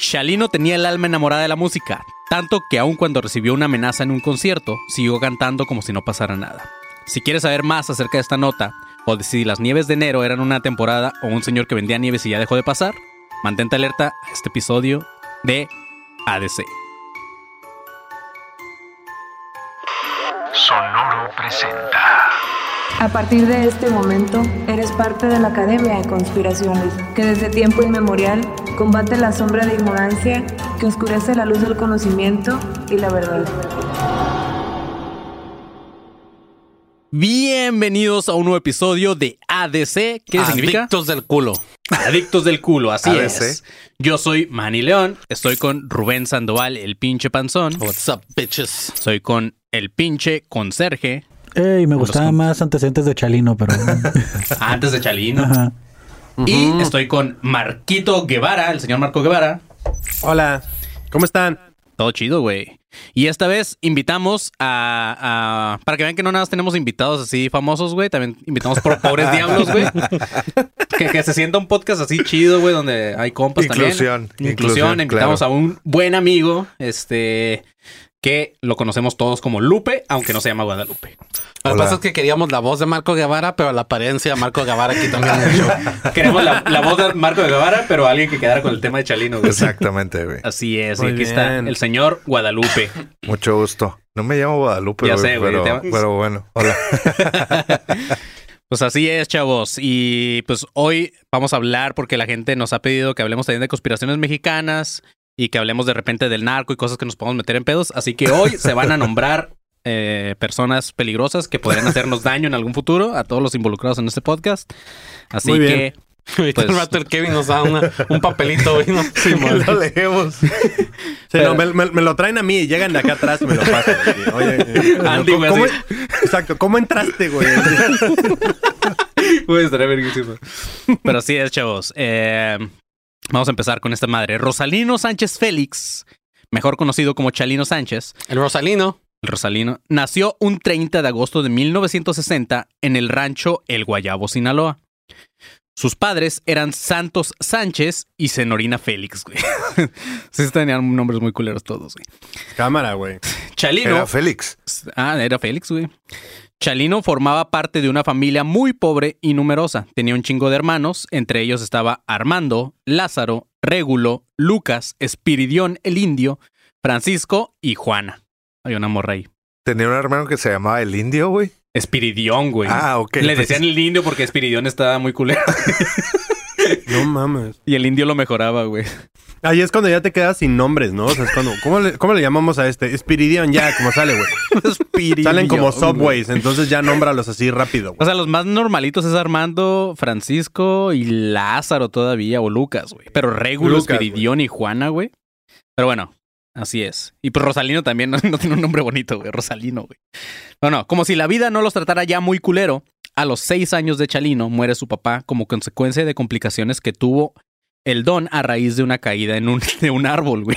Chalino tenía el alma enamorada de la música, tanto que aun cuando recibió una amenaza en un concierto, siguió cantando como si no pasara nada. Si quieres saber más acerca de esta nota, o de si las nieves de enero eran una temporada o un señor que vendía nieves y ya dejó de pasar, mantente alerta a este episodio de ADC. Sonoro presenta. A partir de este momento, eres parte de la Academia de Conspiraciones, que desde tiempo inmemorial combate la sombra de ignorancia que oscurece la luz del conocimiento y la verdad. Bienvenidos a un nuevo episodio de ADC. ¿Qué significa? Adictos del culo. Adictos del culo, así ADC. es. Yo soy Manny León, estoy con Rubén Sandoval, el pinche panzón. What's up, bitches? Soy con el pinche conserje, Ey, me gustaban más antecedentes de Chalino, pero. antes de Chalino. Ajá. Y estoy con Marquito Guevara, el señor Marco Guevara. Hola, ¿cómo están? Todo chido, güey. Y esta vez invitamos a, a- Para que vean que no nada más tenemos invitados así famosos, güey. También invitamos por pobres diablos, güey. Que, que se sienta un podcast así chido, güey, donde hay compas Inclusión, también. inclusión, Invitamos claro. a un buen amigo, este... Que lo conocemos todos como Lupe, aunque no se llama Guadalupe. Lo que pasa es que queríamos la voz de Marco Guevara, pero la apariencia de Marco Guevara aquí también. Queremos la, la voz de Marco Guevara, pero alguien que quedara con el tema de Chalino, güey. Exactamente, güey. Así es, y aquí está el señor Guadalupe. Mucho gusto. No me llamo Guadalupe, Ya güey, sé, güey, pero, pero bueno, hola. Pues así es, chavos. Y pues hoy vamos a hablar porque la gente nos ha pedido que hablemos también de conspiraciones mexicanas y que hablemos de repente del narco y cosas que nos podemos meter en pedos. Así que hoy se van a nombrar eh, personas peligrosas que podrían hacernos daño en algún futuro a todos los involucrados en este podcast. Así Muy que. Ahorita Pues- el rato el Kevin nos da una- un papelito, güey, ¿no? Sí, lo leemos. Sí, Pero- no, me, me- me lo traen a mí y llegan de acá atrás y me lo pasan. Oye, eh, Andy, ¿cómo- Exacto, ¿cómo entraste, güey? Güey, verguísima. Pero así es, chavos. Eh, vamos a empezar con esta madre. Rosalino Sánchez Félix, mejor conocido como Chalino Sánchez, El Rosalino. el Rosalino, nació un 30 de agosto de 1960 en el rancho El Guayabo, Sinaloa. Sus padres eran Santos Sánchez y Senorina Félix, güey. sí, tenían nombres muy culeros todos, güey. Cámara, güey. Chalino. Era Félix. Ah, era Félix, güey. Chalino formaba parte de una familia muy pobre y numerosa. Tenía un chingo de hermanos, entre ellos estaba Armando, Lázaro, Régulo, Lucas, Espiridión el Indio, Francisco y Juana. Hay una morra ahí. Tenía un hermano que se llamaba El Indio, güey. Espiridión, güey. Ah, ok. Le pues- decían el indio porque Espiridión estaba muy culero. No mames. y el indio lo mejoraba, güey. Ahí es cuando ya te quedas sin nombres, ¿no? O sea, es cuando, ¿cómo, le, cómo le llamamos a este? Spiridion, ya, como sale, güey. Espiridión. Salen como güey. subways, entonces ya nómbralos así rápido, O sea, los más normalitos es Armando, Francisco y Lázaro todavía, o Lucas, güey. Pero Régulo, Lucas, y Juana, güey. Pero bueno, así es. Y pues Rosalino también no, no tiene un nombre bonito, güey. Rosalino, güey. Bueno, como si la vida no los tratara ya muy culero, a los seis años de Chalino muere su papá como consecuencia de complicaciones que tuvo el don a raíz de una caída en un, de un árbol, güey.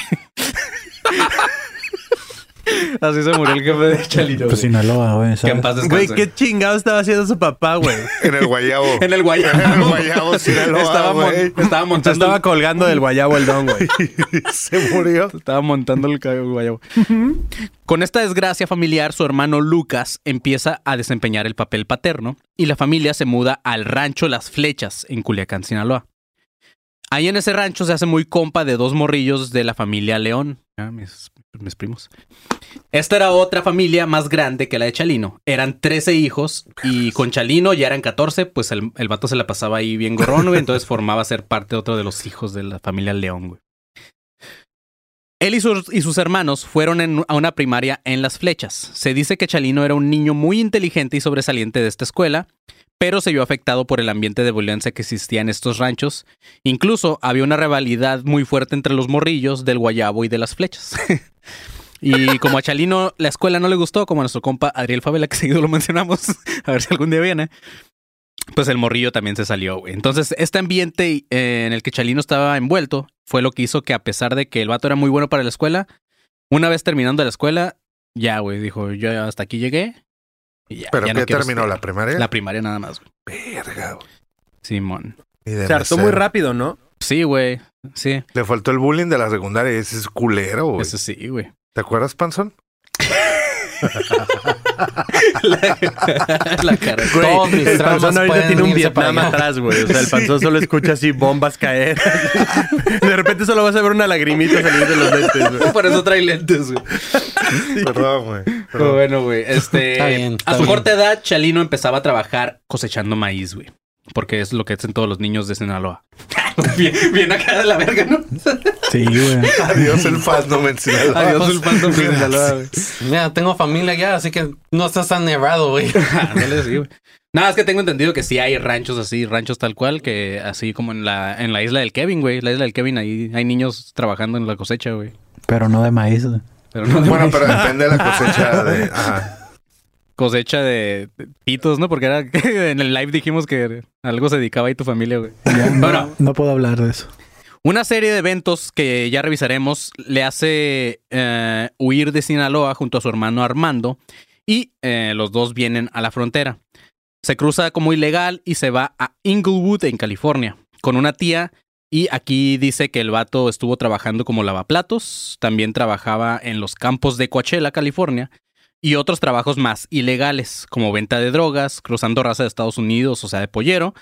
Así se murió el jefe de Chalino. Pues güey. Sinaloa, güey. Que en paz Güey, descanse. qué chingado estaba haciendo su papá, güey. En el Guayabo. En el Guayabo. En el Guayabo, Sinaloa, estaba, mon- güey. estaba Se montando estaba colgando del guayabo el don, güey. Se murió. Estaba montando el guayabo. Con esta desgracia familiar, su hermano Lucas empieza a desempeñar el papel paterno y la familia se muda al rancho Las Flechas en Culiacán, Sinaloa. Ahí en ese rancho se hace muy compa de dos morrillos de la familia León, ah, mis, mis primos. Esta era otra familia más grande que la de Chalino. Eran 13 hijos y con Chalino ya eran 14, pues el, el vato se la pasaba ahí bien gorrón, güey, entonces formaba ser parte de otro de los hijos de la familia León, güey. Él y sus, hermanos fueron a una primaria en Las Flechas. Se dice que Chalino era un niño muy inteligente y sobresaliente de esta escuela, pero se vio afectado por el ambiente de violencia que existía en estos ranchos. Incluso había una rivalidad muy fuerte entre los morrillos del Guayabo y de Las Flechas. y como a Chalino la escuela no le gustó, como a nuestro compa Adriel Favela, que seguido lo mencionamos, a ver si algún día viene, pues el morrillo también se salió. Entonces, este ambiente eh, en el que Chalino estaba envuelto fue lo que hizo que, a pesar de que el vato era muy bueno para la escuela, una vez terminando la escuela, ya, güey, dijo, yo hasta aquí llegué. Y ya, ¿Pero ya qué no terminó? estudiar. ¿La primaria? La primaria nada más, güey. Verga, güey. Simón. Se hartó muy rápido, ¿no? Sí, güey. Sí. Le faltó el bullying de la secundaria. Ese es culero, güey. Eso sí, güey. ¿Te acuerdas, Panzón? La cara. Güey, Todos mis el panzón ahorita tiene un Vietnam atrás, güey. O sea, el panzón solo escucha así bombas caer. De repente solo vas a ver una lagrimita salir de los lentes, güey. Por eso trae lentes, güey. Perdón, güey. Pero Perdón. bueno, güey. Este. Está bien, está a su bien. corta edad, Chalino empezaba a trabajar cosechando maíz, güey. Porque es lo que hacen todos los niños de Sinaloa. bien, bien acá de la verga, ¿no? Sí, güey. Adiós el fandom en Sinaloa. Adiós el fandom de Sinaloa, güey. Mira, tengo familia ya, así que no estás tan errado, güey. Sí, güey. Nada, es que tengo entendido que sí hay ranchos así, ranchos tal cual, que así como en la, en la isla del Kevin, güey. La isla del Kevin, ahí hay niños trabajando en la cosecha, güey. Pero no de maíz. güey. Pero no de Bueno, maíz. pero depende de la cosecha de... Ajá. Cosecha de pitos, ¿no? Porque era en el live dijimos que algo se dedicaba ahí tu familia, güey. No, Bueno. no puedo hablar de eso. Una serie de eventos que ya revisaremos le hace eh, huir de Sinaloa junto a su hermano Armando y eh, los dos vienen a la frontera. Se cruza como ilegal y se va a Inglewood, en California, con una tía. Y aquí dice que el vato estuvo trabajando como lavaplatos, también trabajaba en los campos de Coachella, California, y otros trabajos más ilegales, como venta de drogas, cruzando raza de Estados Unidos, o sea, de pollero,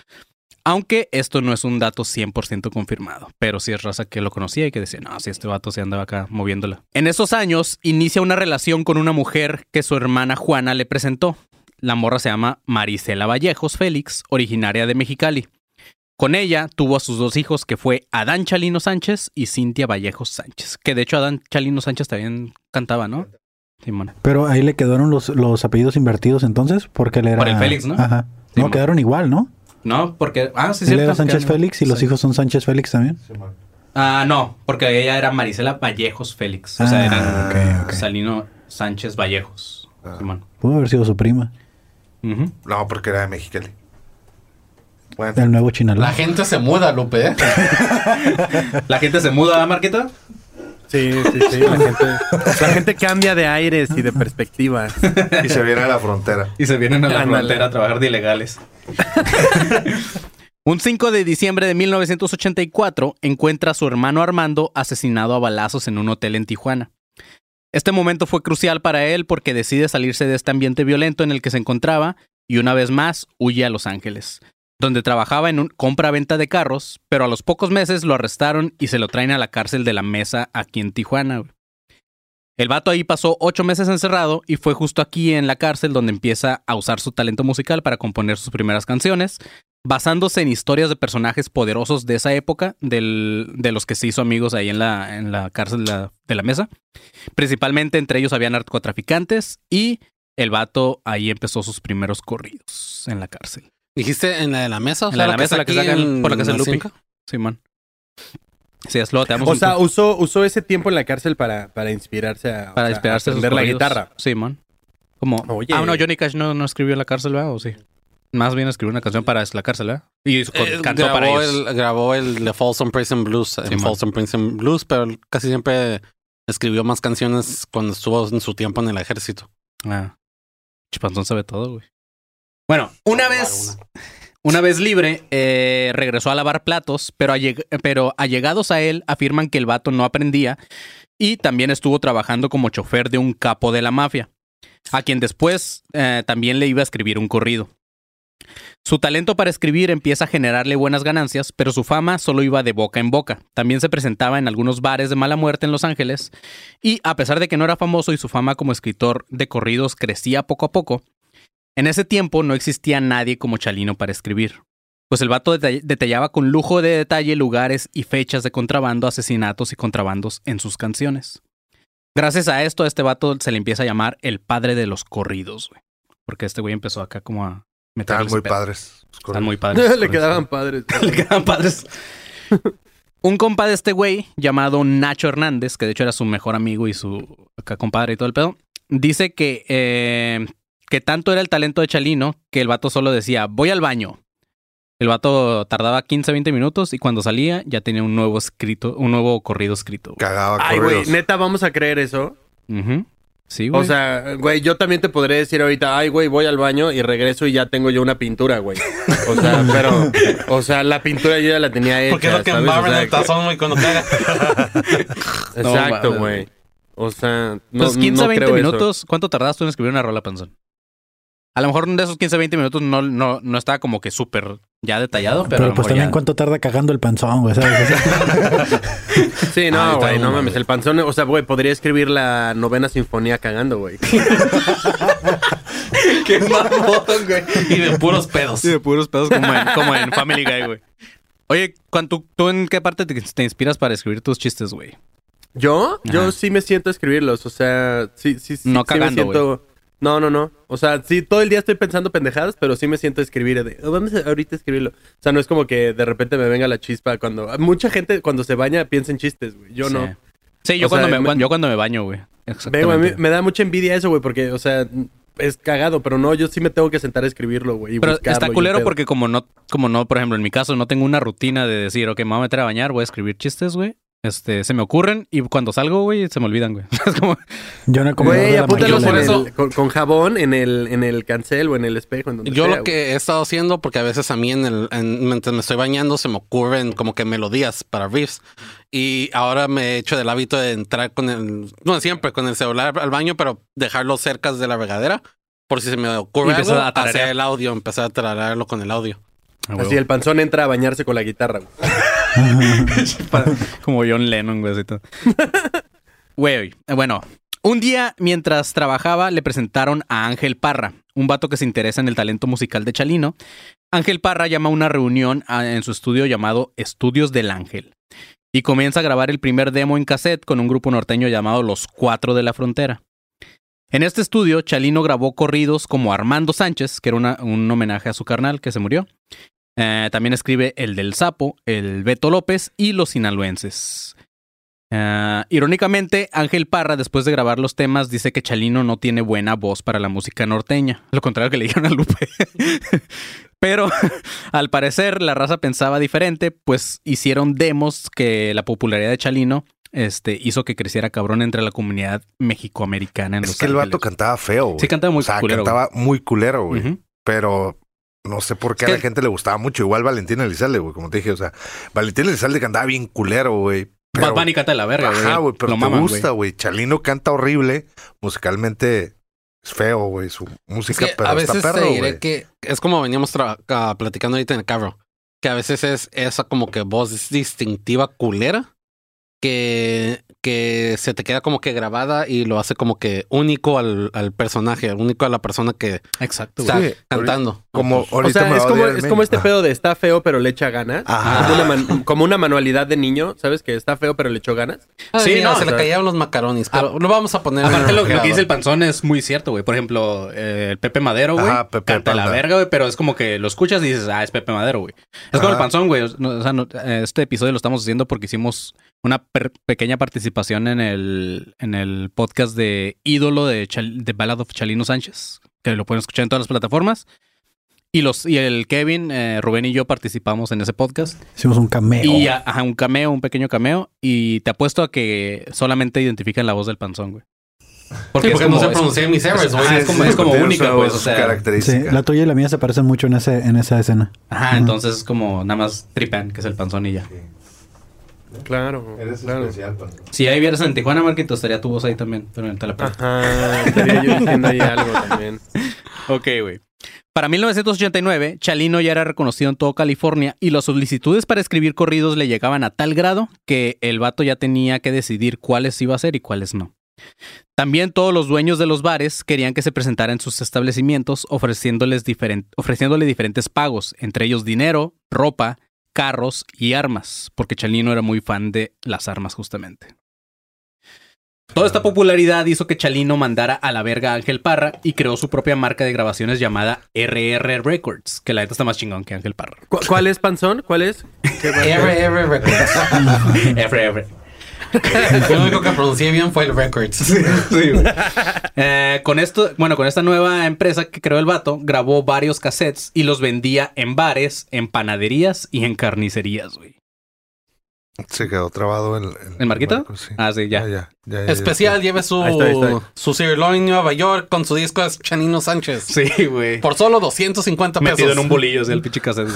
aunque esto no es un dato 100% confirmado, pero sí es raza que lo conocía y que decía, no, si este vato se andaba acá moviéndola. En esos años inicia una relación con una mujer que su hermana Juana le presentó. La morra se llama Marisela Vallejos Félix, originaria de Mexicali. Con ella tuvo a sus dos hijos, que fue Adán Chalino Sánchez y Cintia Vallejos Sánchez. Que de hecho Adán Chalino Sánchez también cantaba, ¿no? Simón. Pero ahí le quedaron los, los apellidos invertidos entonces, porque él era... Por el Félix, ¿no? Ajá. Sí, no, quedaron igual, ¿no? No, porque... Ah, sí, él cierto. era Sánchez Félix y los sí. hijos son Sánchez Félix también. Ah, no, porque ella era Marisela Vallejos Félix. O sea, Ah, eran. Salino Sánchez Vallejos. Ah. Simón. Pudo haber sido su prima. No, porque era de Mexicali. Bueno, El nuevo Chinalá. La gente se muda, Lupe. ¿eh? La gente se muda, ¿verdad, Marquito? Sí, sí, sí. La gente, la gente cambia de aires y de perspectivas. y se viene a la frontera. Y se vienen a la frontera a trabajar de ilegales. Un 5 de diciembre de 1984 encuentra a su hermano Armando asesinado a balazos en un hotel en Tijuana. Este momento fue crucial para él porque decide salirse de este ambiente violento en el que se encontraba y una vez más huye a Los Ángeles, donde trabajaba en un compra-venta de carros, pero a los pocos meses lo arrestaron y se lo traen a la cárcel de la Mesa aquí en Tijuana. El vato ahí pasó ocho meses encerrado y fue justo aquí en la cárcel donde empieza a usar su talento musical para componer sus primeras canciones, basándose en historias de personajes poderosos de esa época, de los que se hizo amigos ahí en la, en la cárcel de la, de la mesa. Principalmente entre ellos había narcotraficantes y el vato ahí empezó sus primeros corridos en la cárcel. ¿Dijiste en la de la mesa? En la de la mesa, la que sacan por la que se cinco? Simón. Sí, es lo te damos O un sea, usó, usó ese tiempo en la cárcel para, para inspirarse a, o para sea, inspirarse a aprender la guitarra. Simón. Como, Oye. ah, no, Johnny Cash no, no escribió en la cárcel, ¿verdad? ¿O sí? Más bien escribió una canción para la cárcel, ¿verdad? Y con- Eh, cantó para grabó, ellos. el, grabó el de Folsom Prison Blues Sí, man. Folsom Prison Blues, pero casi siempre escribió más canciones cuando estuvo en su tiempo en el ejército. Ah. Chipanzón sabe todo, güey. Bueno, una vez, una vez libre, eh, regresó a lavar platos, pero, alleg- pero allegados a él afirman que el vato no aprendía y también estuvo trabajando como chofer de un capo de la mafia, a quien después eh, también le iba a escribir un corrido. Su talento para escribir empieza a generarle buenas ganancias, pero su fama solo iba de boca en boca. También se presentaba en algunos bares de mala muerte en Los Ángeles, y a pesar de que no era famoso y su fama como escritor de corridos crecía poco a poco, en ese tiempo no existía nadie como Chalino para escribir. Pues el vato detall- detallaba con lujo de detalle lugares y fechas de contrabando, asesinatos y contrabandos en sus canciones. Gracias a esto, a este vato se le empieza a llamar el padre de los corridos, güey. Porque este güey empezó acá como a meterle Estaban muy padres. Están muy padres. Le quedaban padres. Le quedaban padres. Un compa de este güey, llamado Nacho Hernández, que de hecho era su mejor amigo y su acá compadre y todo el pedo, dice que, eh, que tanto era el talento de Chalino que el vato solo decía, voy al baño. El vato tardaba 15, 20 minutos y cuando salía ya tenía un nuevo escrito, un nuevo corrido escrito. Cagaba Ay, güey, neta, vamos a creer eso. Ujú. Sí, güey. O sea, güey, yo también te podré decir ahorita, ay, güey, voy al baño y regreso y ya tengo yo una pintura, güey. O sea, pero, o sea, la pintura yo ya la tenía hecha. Porque es lo que ¿sabes? O embarran sea, el tazón, güey, cuando caga. Exacto, güey. O sea, no, pues 15, no 20 creo eso. minutos. ¿Cuánto tardaste tú en escribir una rola, Panzón? A lo mejor de esos 15, 20 minutos no, no, no estaba como que súper ya detallado, pero, Pero, pues también ya- cuánto tarda cagando el panzón, güey, ¿sabes? Sí, Ah, no, está güey, no mames. güey. El panzón, o sea, güey, podría escribir la novena sinfonía cagando, güey. Qué mamón, güey. y de puros pedos. Sí, de puros pedos como en, como en Family Guy, güey. Oye, ¿cuánto, ¿tú en qué parte te, te inspiras para escribir tus chistes, güey? ¿Yo? Yo sí me siento a escribirlos, o sea, sí, sí, sí. No sí me cagando, siento... No, no, no. O sea, sí, todo el día estoy pensando pendejadas, pero sí me siento a escribir. De, "Oh, vamos a ahorita a escribirlo. O sea, no es como que de repente me venga la chispa cuando... Mucha gente cuando se baña piensa en chistes, güey. Yo sí. no. Sí, yo, O cuando sea, me, me- yo cuando me baño, güey. Ve, güey, a mí Exactamente. me da mucha envidia eso, güey, porque, o sea, es cagado, pero no, yo sí me tengo que sentar a escribirlo, güey. Pero está culero porque como no, como no, por ejemplo, en mi caso no tengo una rutina de decir, ok, me voy a meter a bañar, voy a escribir chistes, güey. Este, se me ocurren y cuando salgo, güey, se me olvidan, güey. Es como, Yo no he comido Güey, apúntalos mañana. en por eso- el- con, con jabón en el, en el cancel o en el espejo. En donde Yo sea, lo que he estado haciendo, porque a veces a mí en el, en- mientras me estoy bañando se me ocurren como que melodías para riffs. Y ahora me he hecho del hábito de entrar con el, no siempre con el celular al baño, pero dejarlo cerca de la regadera. Por si se me ocurre algo, a hacer el audio, empezar a tararearlo con el audio. güey. Así el panzón entra a bañarse con la guitarra, güey. Como John Lennon, güey, eh, bueno, un día mientras trabajaba le presentaron a Ángel Parra, un vato que se interesa en el talento musical de Chalino. Ángel Parra llama a una reunión a- en su estudio llamado Estudios del Ángel y comienza a grabar el primer demo en cassette con un grupo norteño llamado Los Cuatro de la Frontera. En este estudio, Chalino grabó corridos como Armando Sánchez, que era un homenaje a su carnal que se murió. Eh, también escribe El del Sapo, El Beto López y Los Sinaloenses. Ah, irónicamente, Ángel Parra, después de grabar los temas, dice que Chalino no tiene buena voz para la música norteña. Lo contrario que le dijeron a Lupe. Pero al parecer la raza pensaba diferente, pues hicieron demos que la popularidad de Chalino este, hizo que creciera cabrón entre la comunidad mexicoamericana en Es Los que el vato cantaba feo, güey. Sí, cantaba muy O sea, culero, cantaba muy culero, güey. Pero no sé por qué Es a la gente le gustaba mucho. Igual Valentín Elizalde, güey, como te dije. O sea, Valentín Elizalde cantaba bien culero, güey. pero- Bad Bunny canta la verga, güey. Ajá, güey, pero Lo te maman, gusta, güey. Chalino canta horrible. Musicalmente es feo, güey. Su Es música, que pero a veces está te perro, diré que es como veníamos ah, platicando ahorita en el carro, que a veces es esa como que voz distintiva culera que, que se te queda como que grabada y lo hace como que único al, al personaje, único a la persona que Exacto, está Sí, cantando. Como O ahorita sea, me es como, es este pedo de está feo pero le echa ganas. Ajá. Como, una man- como una manualidad de niño, ¿sabes? Que está feo pero le echó ganas. sí, Sí, no, no, se o le caían los macaronis, pero lo vamos a poner. Aparte, lo, lo que dice el panzón es muy cierto, güey. Por ejemplo, eh, el Pepe Madero, güey. Canta la verga, güey, pero es como que lo escuchas y dices, ah, es Pepe Madero, güey. Es como el panzón, güey. O sea, no- este episodio lo estamos haciendo porque hicimos una per- pequeña participación en el, en el podcast de Ídolo de, Chal- de Ballad of Chalino Sánchez, que lo pueden escuchar en todas las plataformas. Y, los, y el Kevin, eh, Rubén y yo participamos en ese podcast. Hicimos un cameo. Y a- ajá, un cameo, un pequeño cameo. Y te apuesto a que solamente identifican la voz del panzón, güey. Porque es no como- sé es- pronunciar mis errors, güey. Ajá, es como, es como única, pues. O sea, Sí, la tuya y la mía se parecen mucho en, ese, en esa escena. ajá, entonces es como nada más tripan, que es el panzón y ya. Claro. claro. Si ahí vieras en Tijuana, Marquito, estaría tu voz ahí también, pero en el. Ajá. Estaría yo diciendo ahí algo también. Ok, güey. Para 1989, Chalino ya era reconocido en todo California y las solicitudes para escribir corridos le llegaban a tal grado que el vato ya tenía que decidir cuáles iba a hacer y cuáles no. También todos los dueños de los bares querían que se presentara en sus establecimientos ofreciéndoles ofreciéndole diferentes pagos, entre ellos dinero, ropa, carros y armas, porque Chalino era muy fan de las armas justamente. Toda esta popularidad hizo que Chalino mandara a la verga a Ángel Parra y creó su propia marca de grabaciones llamada RR Records, que la neta está más chingón que Ángel Parra. ¿Cu- ¿Cuál es Panzón? ¿Cuál es? RR Records. RR. Lo único que pronuncié bien fue el Records. Eh, con esto, bueno, con esta nueva empresa que creó el vato, grabó varios cassettes y los vendía en bares, en panaderías y en carnicerías, güey. Se quedó trabado en, ¿En Marquito? Marco, sí. Ah, sí, ya. ya, ya, ya, ya, Especial, lleve su, Ahí está, ahí está. su sirloin Nueva York con su disco de Chanino Sánchez. Sí, güey. Por solo 250 pesos. Metido en un bolillo, así el pinche cassette.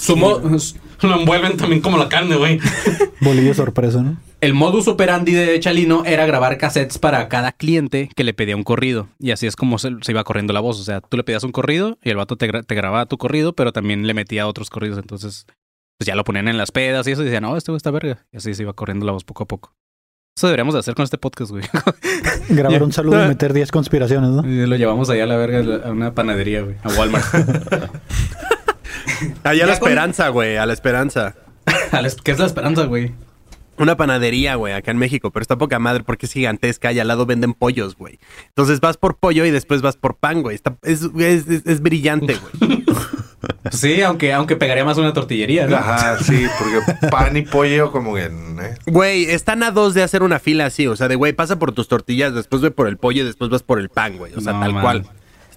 Su lo envuelven también como la carne, güey. Bolillo sorpresa, ¿no? El modus operandi de Chalino era grabar cassettes para cada cliente que le pedía un corrido. Y así es como se, se iba corriendo la voz. O sea, tú le pedías un corrido y el vato te, gra- te grababa tu corrido, pero también le metía otros corridos. Entonces, pues ya lo ponían en las pedas y eso. Y decían, no, este güey está verga. Y así se iba corriendo la voz poco a poco. Eso deberíamos de hacer con este podcast, güey. Grabar un saludo y meter 10 conspiraciones, ¿no? Y lo llevamos allá a la verga a una panadería, güey. A Walmart. Allá a la esperanza, güey, a la esperanza. A la- ¿Qué es la esperanza, güey? Una panadería, güey, acá en México, pero está poca madre porque es gigantesca y al lado venden pollos, güey. Entonces vas por pollo y después vas por pan, güey. Está- es, es- es- es brillante, güey. Sí, aunque, aunque pegaría más una tortillería, ¿no? Ajá, sí, porque pan y pollo como que... ¿eh? Güey, están a dos de hacer una fila así, o sea, de güey, pasa por tus tortillas, después ve por el pollo y después vas por el pan, güey. O sea, No, tal man. cual.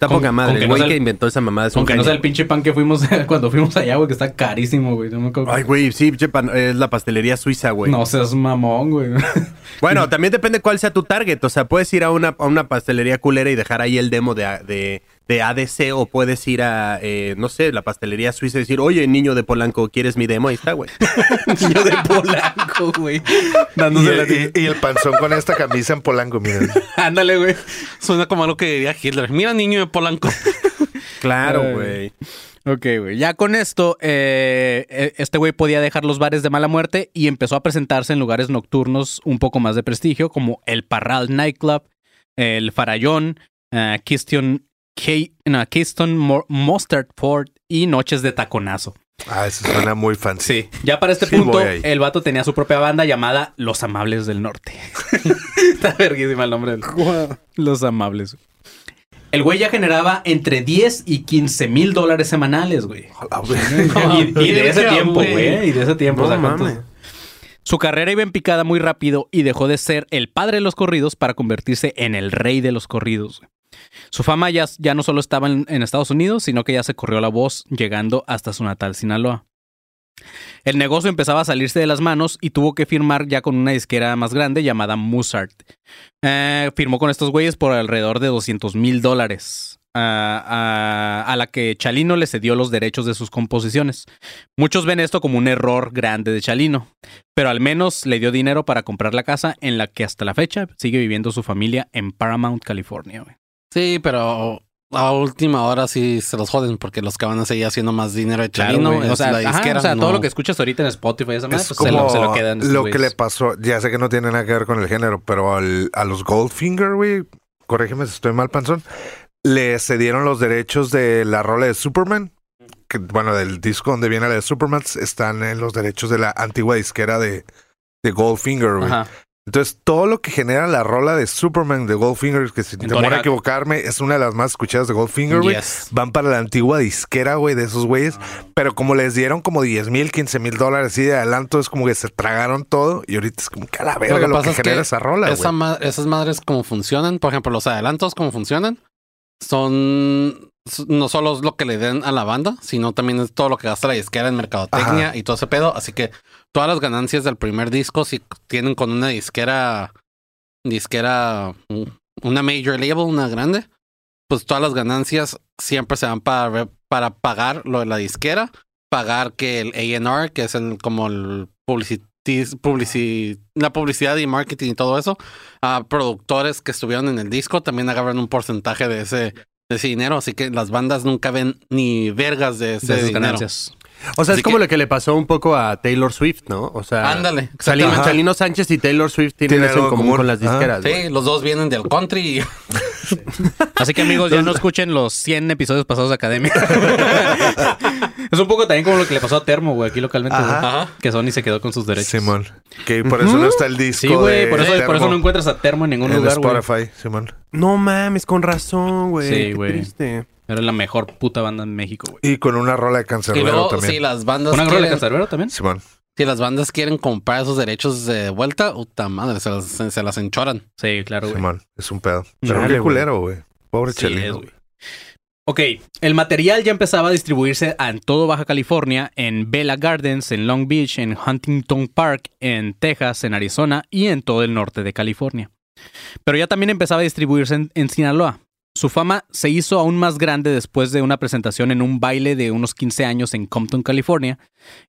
Está Con- poca madre. El no güey que inventó esa mamada es un Aunque no sea el pinche pan que fuimos cuando fuimos allá, güey, que está carísimo, güey. No, me acuerdo. Ay, güey, sí, pinche pan- es la pastelería suiza, güey. no seas mamón, güey. Bueno, también depende cuál sea tu target. O sea, puedes ir a una, a una pastelería culera y dejar ahí el demo de, de, de ADC o puedes ir a, eh, no sé, la pastelería suiza y decir, oye, niño de Polanco, ¿quieres mi demo? Ahí está, güey. Niño de Polanco, güey. Y, Dándose la... y- y el panzón con esta camisa en Polanco, miren. Ándale, güey. Suena como algo que diría Hitler. Mira, niño de Polanco. Claro, güey. Ok, güey. Ya con esto, eh, eh, este güey podía dejar los bares de mala muerte y empezó a presentarse en lugares nocturnos un poco más de prestigio, como el Parral Nightclub, el Farallón, eh, Keystone, Key- no, Keystone Mustard Ford y Noches de Taconazo. Ah, eso suena muy fancy. Sí, ya para este Sí, punto, el vato tenía su propia banda llamada Los Amables del Norte. Está verguísima el nombre. del- Los Amables. El güey ya generaba entre 10 y 15 mil dólares semanales, güey. Y, y de ese tiempo, güey. Y de ese tiempo. No o sea, ¿cuántos? mames. Su carrera iba en picada muy rápido y dejó de ser el padre de los corridos para convertirse en el rey de los corridos. güey. Su fama ya, ya no solo estaba en, Estados Unidos, sino que ya se corrió la voz, llegando hasta su natal Sinaloa. El negocio empezaba a salirse de las manos y tuvo que firmar ya con una disquera más grande llamada Musart. Eh, firmó con estos güeyes por alrededor de 200 mil dólares. ah, a la que Chalino le cedió los derechos de sus composiciones. Muchos ven esto como un error grande de Chalino, pero al menos le dio dinero para comprar la casa en la que hasta la fecha sigue viviendo su familia en Paramount, California. Sí, pero a última hora sí se los joden porque los que van a seguir haciendo más dinero de Chalino o sea, la ajá, disquera. o sea, no. todo lo que escuchas ahorita en Spotify, esa madre, Es pues, como se, lo, se lo quedan. lo que le pasó, ya sé que no tiene nada que ver con el género, pero al- a los Goldfinger, güey, corrígeme si estoy mal, panzón, le cedieron los derechos de la rola de Superman, que bueno, del disco donde viene la de Superman, están en los derechos de la antigua disquera de, de Goldfinger, güey. Entonces, todo lo que genera la rola de Superman de Goldfinger, que sin En temor a equivocarme, es una de las más escuchadas de Goldfinger, güey. Yes. Van para la antigua disquera, güey, de esos güeyes. Pero como les dieron como 10 mil, 15 mil dólares así de adelanto, es como que se tragaron todo. Y ahorita es como que a la verga lo que, es genera esa rola, esa güey. ma- esas madres como funcionan, por ejemplo, los adelantos como funcionan, son no solo es lo que le den a la banda, sino también es todo lo que gasta la disquera en mercadotecnia Ajá. y todo ese pedo. Así que todas las ganancias del primer disco, si tienen con una disquera, disquera, mm, una major label, una grande, pues todas las ganancias siempre se van para, para pagar lo de la disquera, pagar que el A&R, que es el como el publici- publici- la publicidad y marketing y todo eso, a productores que estuvieron en el disco también agarran un porcentaje de ese, de ese dinero, así que las bandas nunca ven ni vergas de ese De dinero. ganancias. O sea, Así es como que- lo que le pasó un poco a Taylor Swift, ¿no? O sea, Ándale, Chalino, exactamente. Chalino Sánchez y Taylor Swift tienen Tienen eso en común común. con las disqueras. Sí, los dos vienen del country. y- Así que amigos, ya no escuchen los 100 episodios pasados de Academia. es un poco también como lo que le pasó a Termo, güey, aquí localmente, güey. Ajá. Que Sony se quedó con sus derechos. Simón. Que por eso no está el disco. Sí, güey, de por eso, por eso no encuentras a Termo en ningún en lugar, güey. Spotify, Simón. No mames, con razón, güey. Sí, Qué güey. triste. Era la mejor puta banda en México, güey. Y con una rola de Y Cancerbero luego, también. si las bandas ¿Una rola de Cancerbero también? Simón. si las bandas quieren comprar esos derechos de vuelta, puta madre, se las, se, las enchoran. Sí, claro, güey. Simón. Es un pedo. Pero Dale, qué culero, güey. Pobre Sí, Chelino. güey. Ok, el material ya empezaba a distribuirse en todo Baja California, en Bella Gardens, en Long Beach, en Huntington Park, en Texas, en Arizona y en todo el norte de California. Pero ya también empezaba a distribuirse en, en Sinaloa. Su fama se hizo aún más grande después de una presentación en un baile de unos 15 años en Compton, California,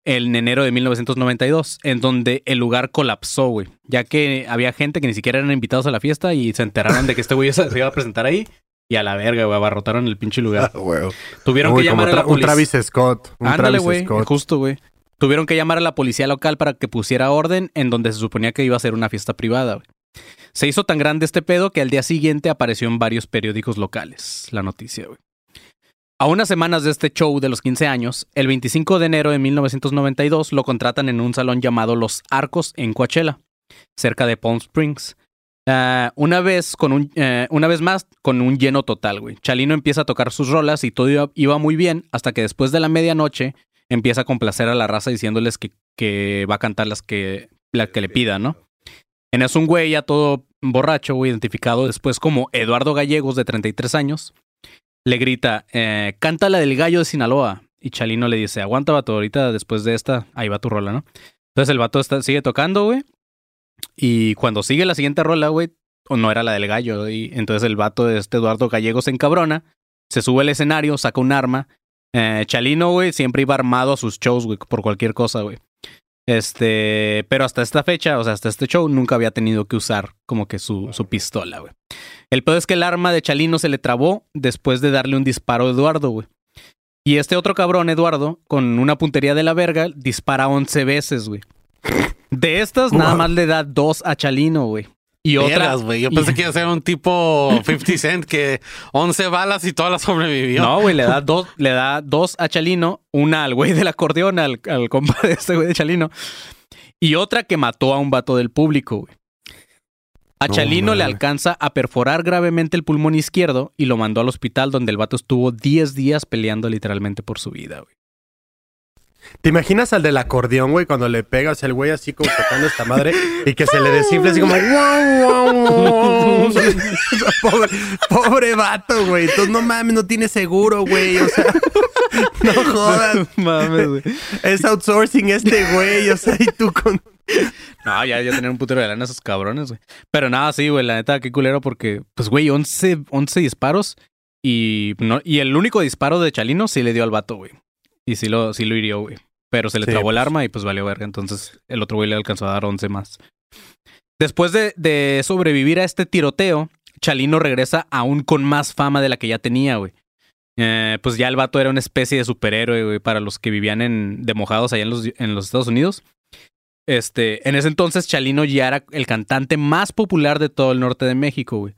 en enero de 1992, en donde el lugar colapsó, güey, ya que había gente que ni siquiera eran invitados a la fiesta y se enteraron de que este güey se iba a presentar ahí y a la verga, güey, abarrotaron el pinche lugar. Tuvieron Uy, que llamar a la un policía. Travis Scott. Un Ándale, Travis güey, Scott. justo, güey. Tuvieron que llamar a la policía local para que pusiera orden en donde se suponía que iba a ser una fiesta privada, güey. Se hizo tan grande este pedo que al día siguiente apareció en varios periódicos locales la noticia, güey. A unas semanas de este show de los 15 años, el 25 de enero de 1992 lo contratan en un salón llamado Los Arcos en Coachella, cerca de Palm Springs. Ah, una vez con un eh, una vez más con un lleno total, güey. Chalino empieza a tocar sus rolas y todo iba, muy bien hasta que después de la medianoche empieza a complacer a la raza diciéndoles que, va a cantar las que, la que le pidan, ¿no? En eso un güey ya todo borracho, güey, identificado después como Eduardo Gallegos, de 33 años, le grita, eh, canta la del gallo de Sinaloa. Y Chalino le dice, aguanta, vato, ahorita después de esta, ahí va tu rola, ¿no? Entonces el vato sigue tocando, güey. Y cuando sigue la siguiente rola, güey, o no era la del gallo, y entonces el vato de este Eduardo Gallegos se encabrona, se sube al escenario, saca un arma. Eh, Chalino, güey, siempre iba armado a sus shows, güey, por cualquier cosa, güey. Este, pero hasta esta fecha, o sea, hasta este show, nunca había tenido que usar como que su, su pistola, güey. El pedo es que el arma de Chalino se le trabó después de darle un disparo a Eduardo, güey. Y este otro cabrón, Eduardo, con una puntería de la verga, dispara 11 veces, güey. De estas, nada más le da dos a Chalino, güey. Y otra. Güey. Yo pensé que iba a ser un tipo 50 Cent que 11 balas y todas las sobrevivió. No, güey, le da dos, le da dos a Chalino, una al güey del acordeón, al, al compa de este güey de Chalino, y otra que mató a un vato del público, güey. A No Chalino le alcanza a perforar gravemente el pulmón izquierdo y lo mandó al hospital donde el vato estuvo 10 días peleando literalmente por su vida, güey. ¿Te imaginas al del acordeón, güey, cuando le pegas el güey así como tocando esta madre y que se le desinfla así como guau, guau, guau? pobre, pobre vato, güey. Tú no mames, no tiene seguro, güey. O sea, no jodas. Mames, güey. Es outsourcing este güey. O sea, y tú con. No, ya, ya tener un putero de lana esos cabrones, güey. Pero nada, sí, güey, la neta, qué culero porque, pues, güey, 11, 11 disparos y, no, y el único disparo de Chalino sí le dio al vato, güey. Y sí lo, sí lo hirió, güey. Pero se le Sí, trabó el pues. arma y pues valió verga. Entonces el otro güey le alcanzó a dar 11 más. Después de, de sobrevivir a este tiroteo, Chalino regresa aún con más fama de la que ya tenía, güey. Eh, pues ya el vato era una especie de superhéroe, güey, para los que vivían en, de mojados allá en los, en los Estados Unidos. Este, en ese entonces Chalino ya era el cantante más popular de todo el norte de México, güey.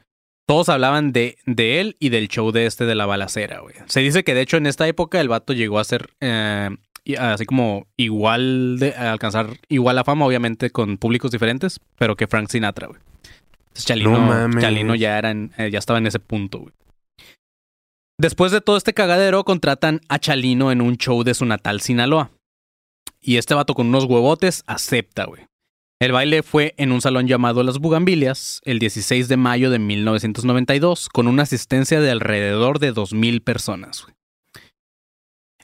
Todos hablaban de, de él y del show de este de la balacera, güey. Se dice que de hecho en esta época el vato llegó a ser eh, así como igual de a alcanzar igual la fama, obviamente con públicos diferentes, pero que Frank Sinatra, güey. Entonces Chalino, No mames. Chalino ya era en- eh, ya estaba en ese punto, güey. Después de todo este cagadero, contratan a Chalino en un show de su natal Sinaloa. Y este vato con unos huevotes acepta, güey. El baile fue en un salón llamado Las Bugambilias el 16 de mayo de 1992 con una asistencia de alrededor de 2.000 personas.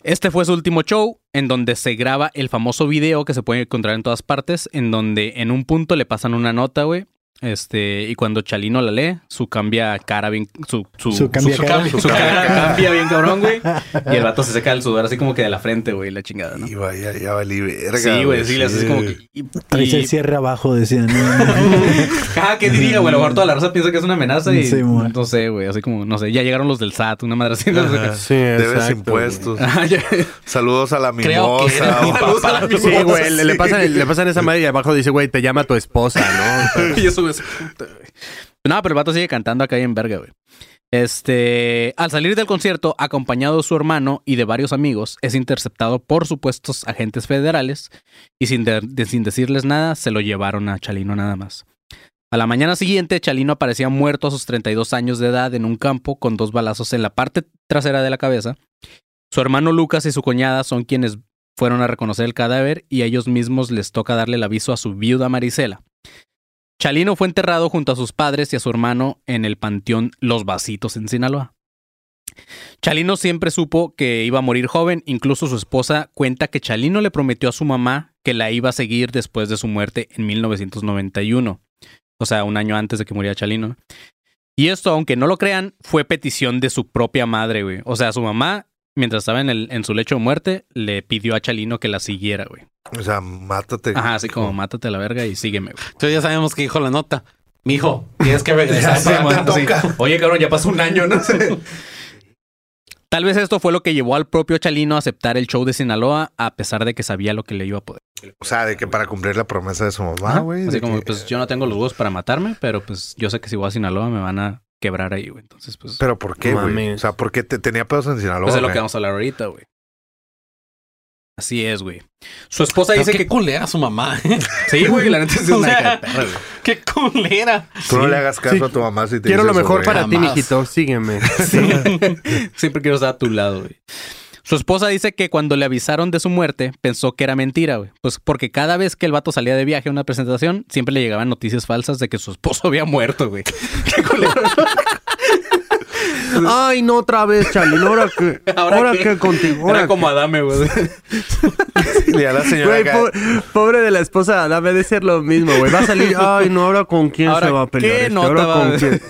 Este fue su último show en donde se graba el famoso video que se puede encontrar en todas partes, en donde en un punto le pasan una nota, güey. Este, y cuando Chalino la lee, su cambia cara bien. Su, su, Su cambia cara. su cara cambia bien cabrón, güey. Y el vato se seca el sudor así como que de la frente, güey, la chingada, ¿no? Y vaya, ya valí verga. Sí, güey, sí, le haces como que. y- Traes y- el cierre abajo, decían. Ah, ¿qué diría, güey? A lo mejor toda la raza piensa que es una amenaza y. Sí, no sé, güey. Así como, no sé, ya llegaron los del SAT, una madre así. no sé. Sí, Debes exacto, impuestos. Ah. Saludos a la Creo que mimosa. Saludos a la mimosa. Sí, güey, le, pasan, le pasan esa madre y abajo dice, güey, te llama tu esposa, ¿no? y eso es. No, pero el vato sigue cantando acá en verga, güey. Este, al salir del concierto, acompañado de su hermano y de varios amigos, es interceptado por supuestos agentes federales y sin decirles nada, se lo llevaron a Chalino nada más. A la mañana siguiente, Chalino aparecía muerto a sus 32 años de edad en un campo con dos balazos en la parte trasera de la cabeza. Su hermano Lucas y su cuñada son quienes fueron a reconocer el cadáver y a ellos mismos les toca darle el aviso a su viuda Marisela. Chalino fue enterrado junto a sus padres y a su hermano en el panteón Los Vasitos en Sinaloa. Chalino siempre supo que iba a morir joven, incluso su esposa cuenta que Chalino le prometió a su mamá que la iba a seguir después de su muerte en 1991, o sea, un año antes de que muriera Chalino. Y esto, aunque no lo crean, fue petición de su propia madre, güey. O sea, su mamá, mientras estaba en, el, en su lecho de muerte, le pidió a Chalino que la siguiera, güey. O sea, mátate. Ajá, así como mátate a la verga y sígueme, güey. Entonces ya sabemos que dijo la nota. Mijo, tienes que regresar. Sí, sí. Oye, cabrón, ya pasó un año, ¿no? Tal vez esto fue lo que llevó al propio Chalino a aceptar el show de Sinaloa, a pesar de que sabía lo que le iba a poder. O sea, de que para cumplir la promesa de su mamá, güey. Así como, que- pues yo no tengo los huevos para matarme, pero pues yo sé que si voy a Sinaloa me van a quebrar ahí, güey. Entonces, pues, Pero ¿por qué, güey? O sea, ¿por qué te, tenía pedos en Sinaloa? pues es lo que vamos a hablar ahorita, güey. Así es, güey. Su esposa dice qué que... culera su mamá. Sí, güey, la neta es una hija qué culera. Tú no le hagas caso a tu mamá si te Quiero lo mejor para ti, mijito. Sígueme. Siempre quiero estar a tu lado, güey. Su esposa dice que cuando le avisaron de su muerte, pensó que era mentira, güey. Pues porque cada vez que el vato salía de viaje a una presentación, siempre le llegaban noticias falsas de que su esposo había muerto, güey. Qué culero. Ay, no otra vez, Chalino. Ahora que, ¿Ahora ahora, qué? que contigo. Era ahora como Adame, güey. Y a la señora Güey, po- pobre de la esposa, debe de ser lo mismo, güey. Va a salir, ay, no, ahora con quién Ahora, se va a pelear. ¿qué este? nota Ahora va con a- quién.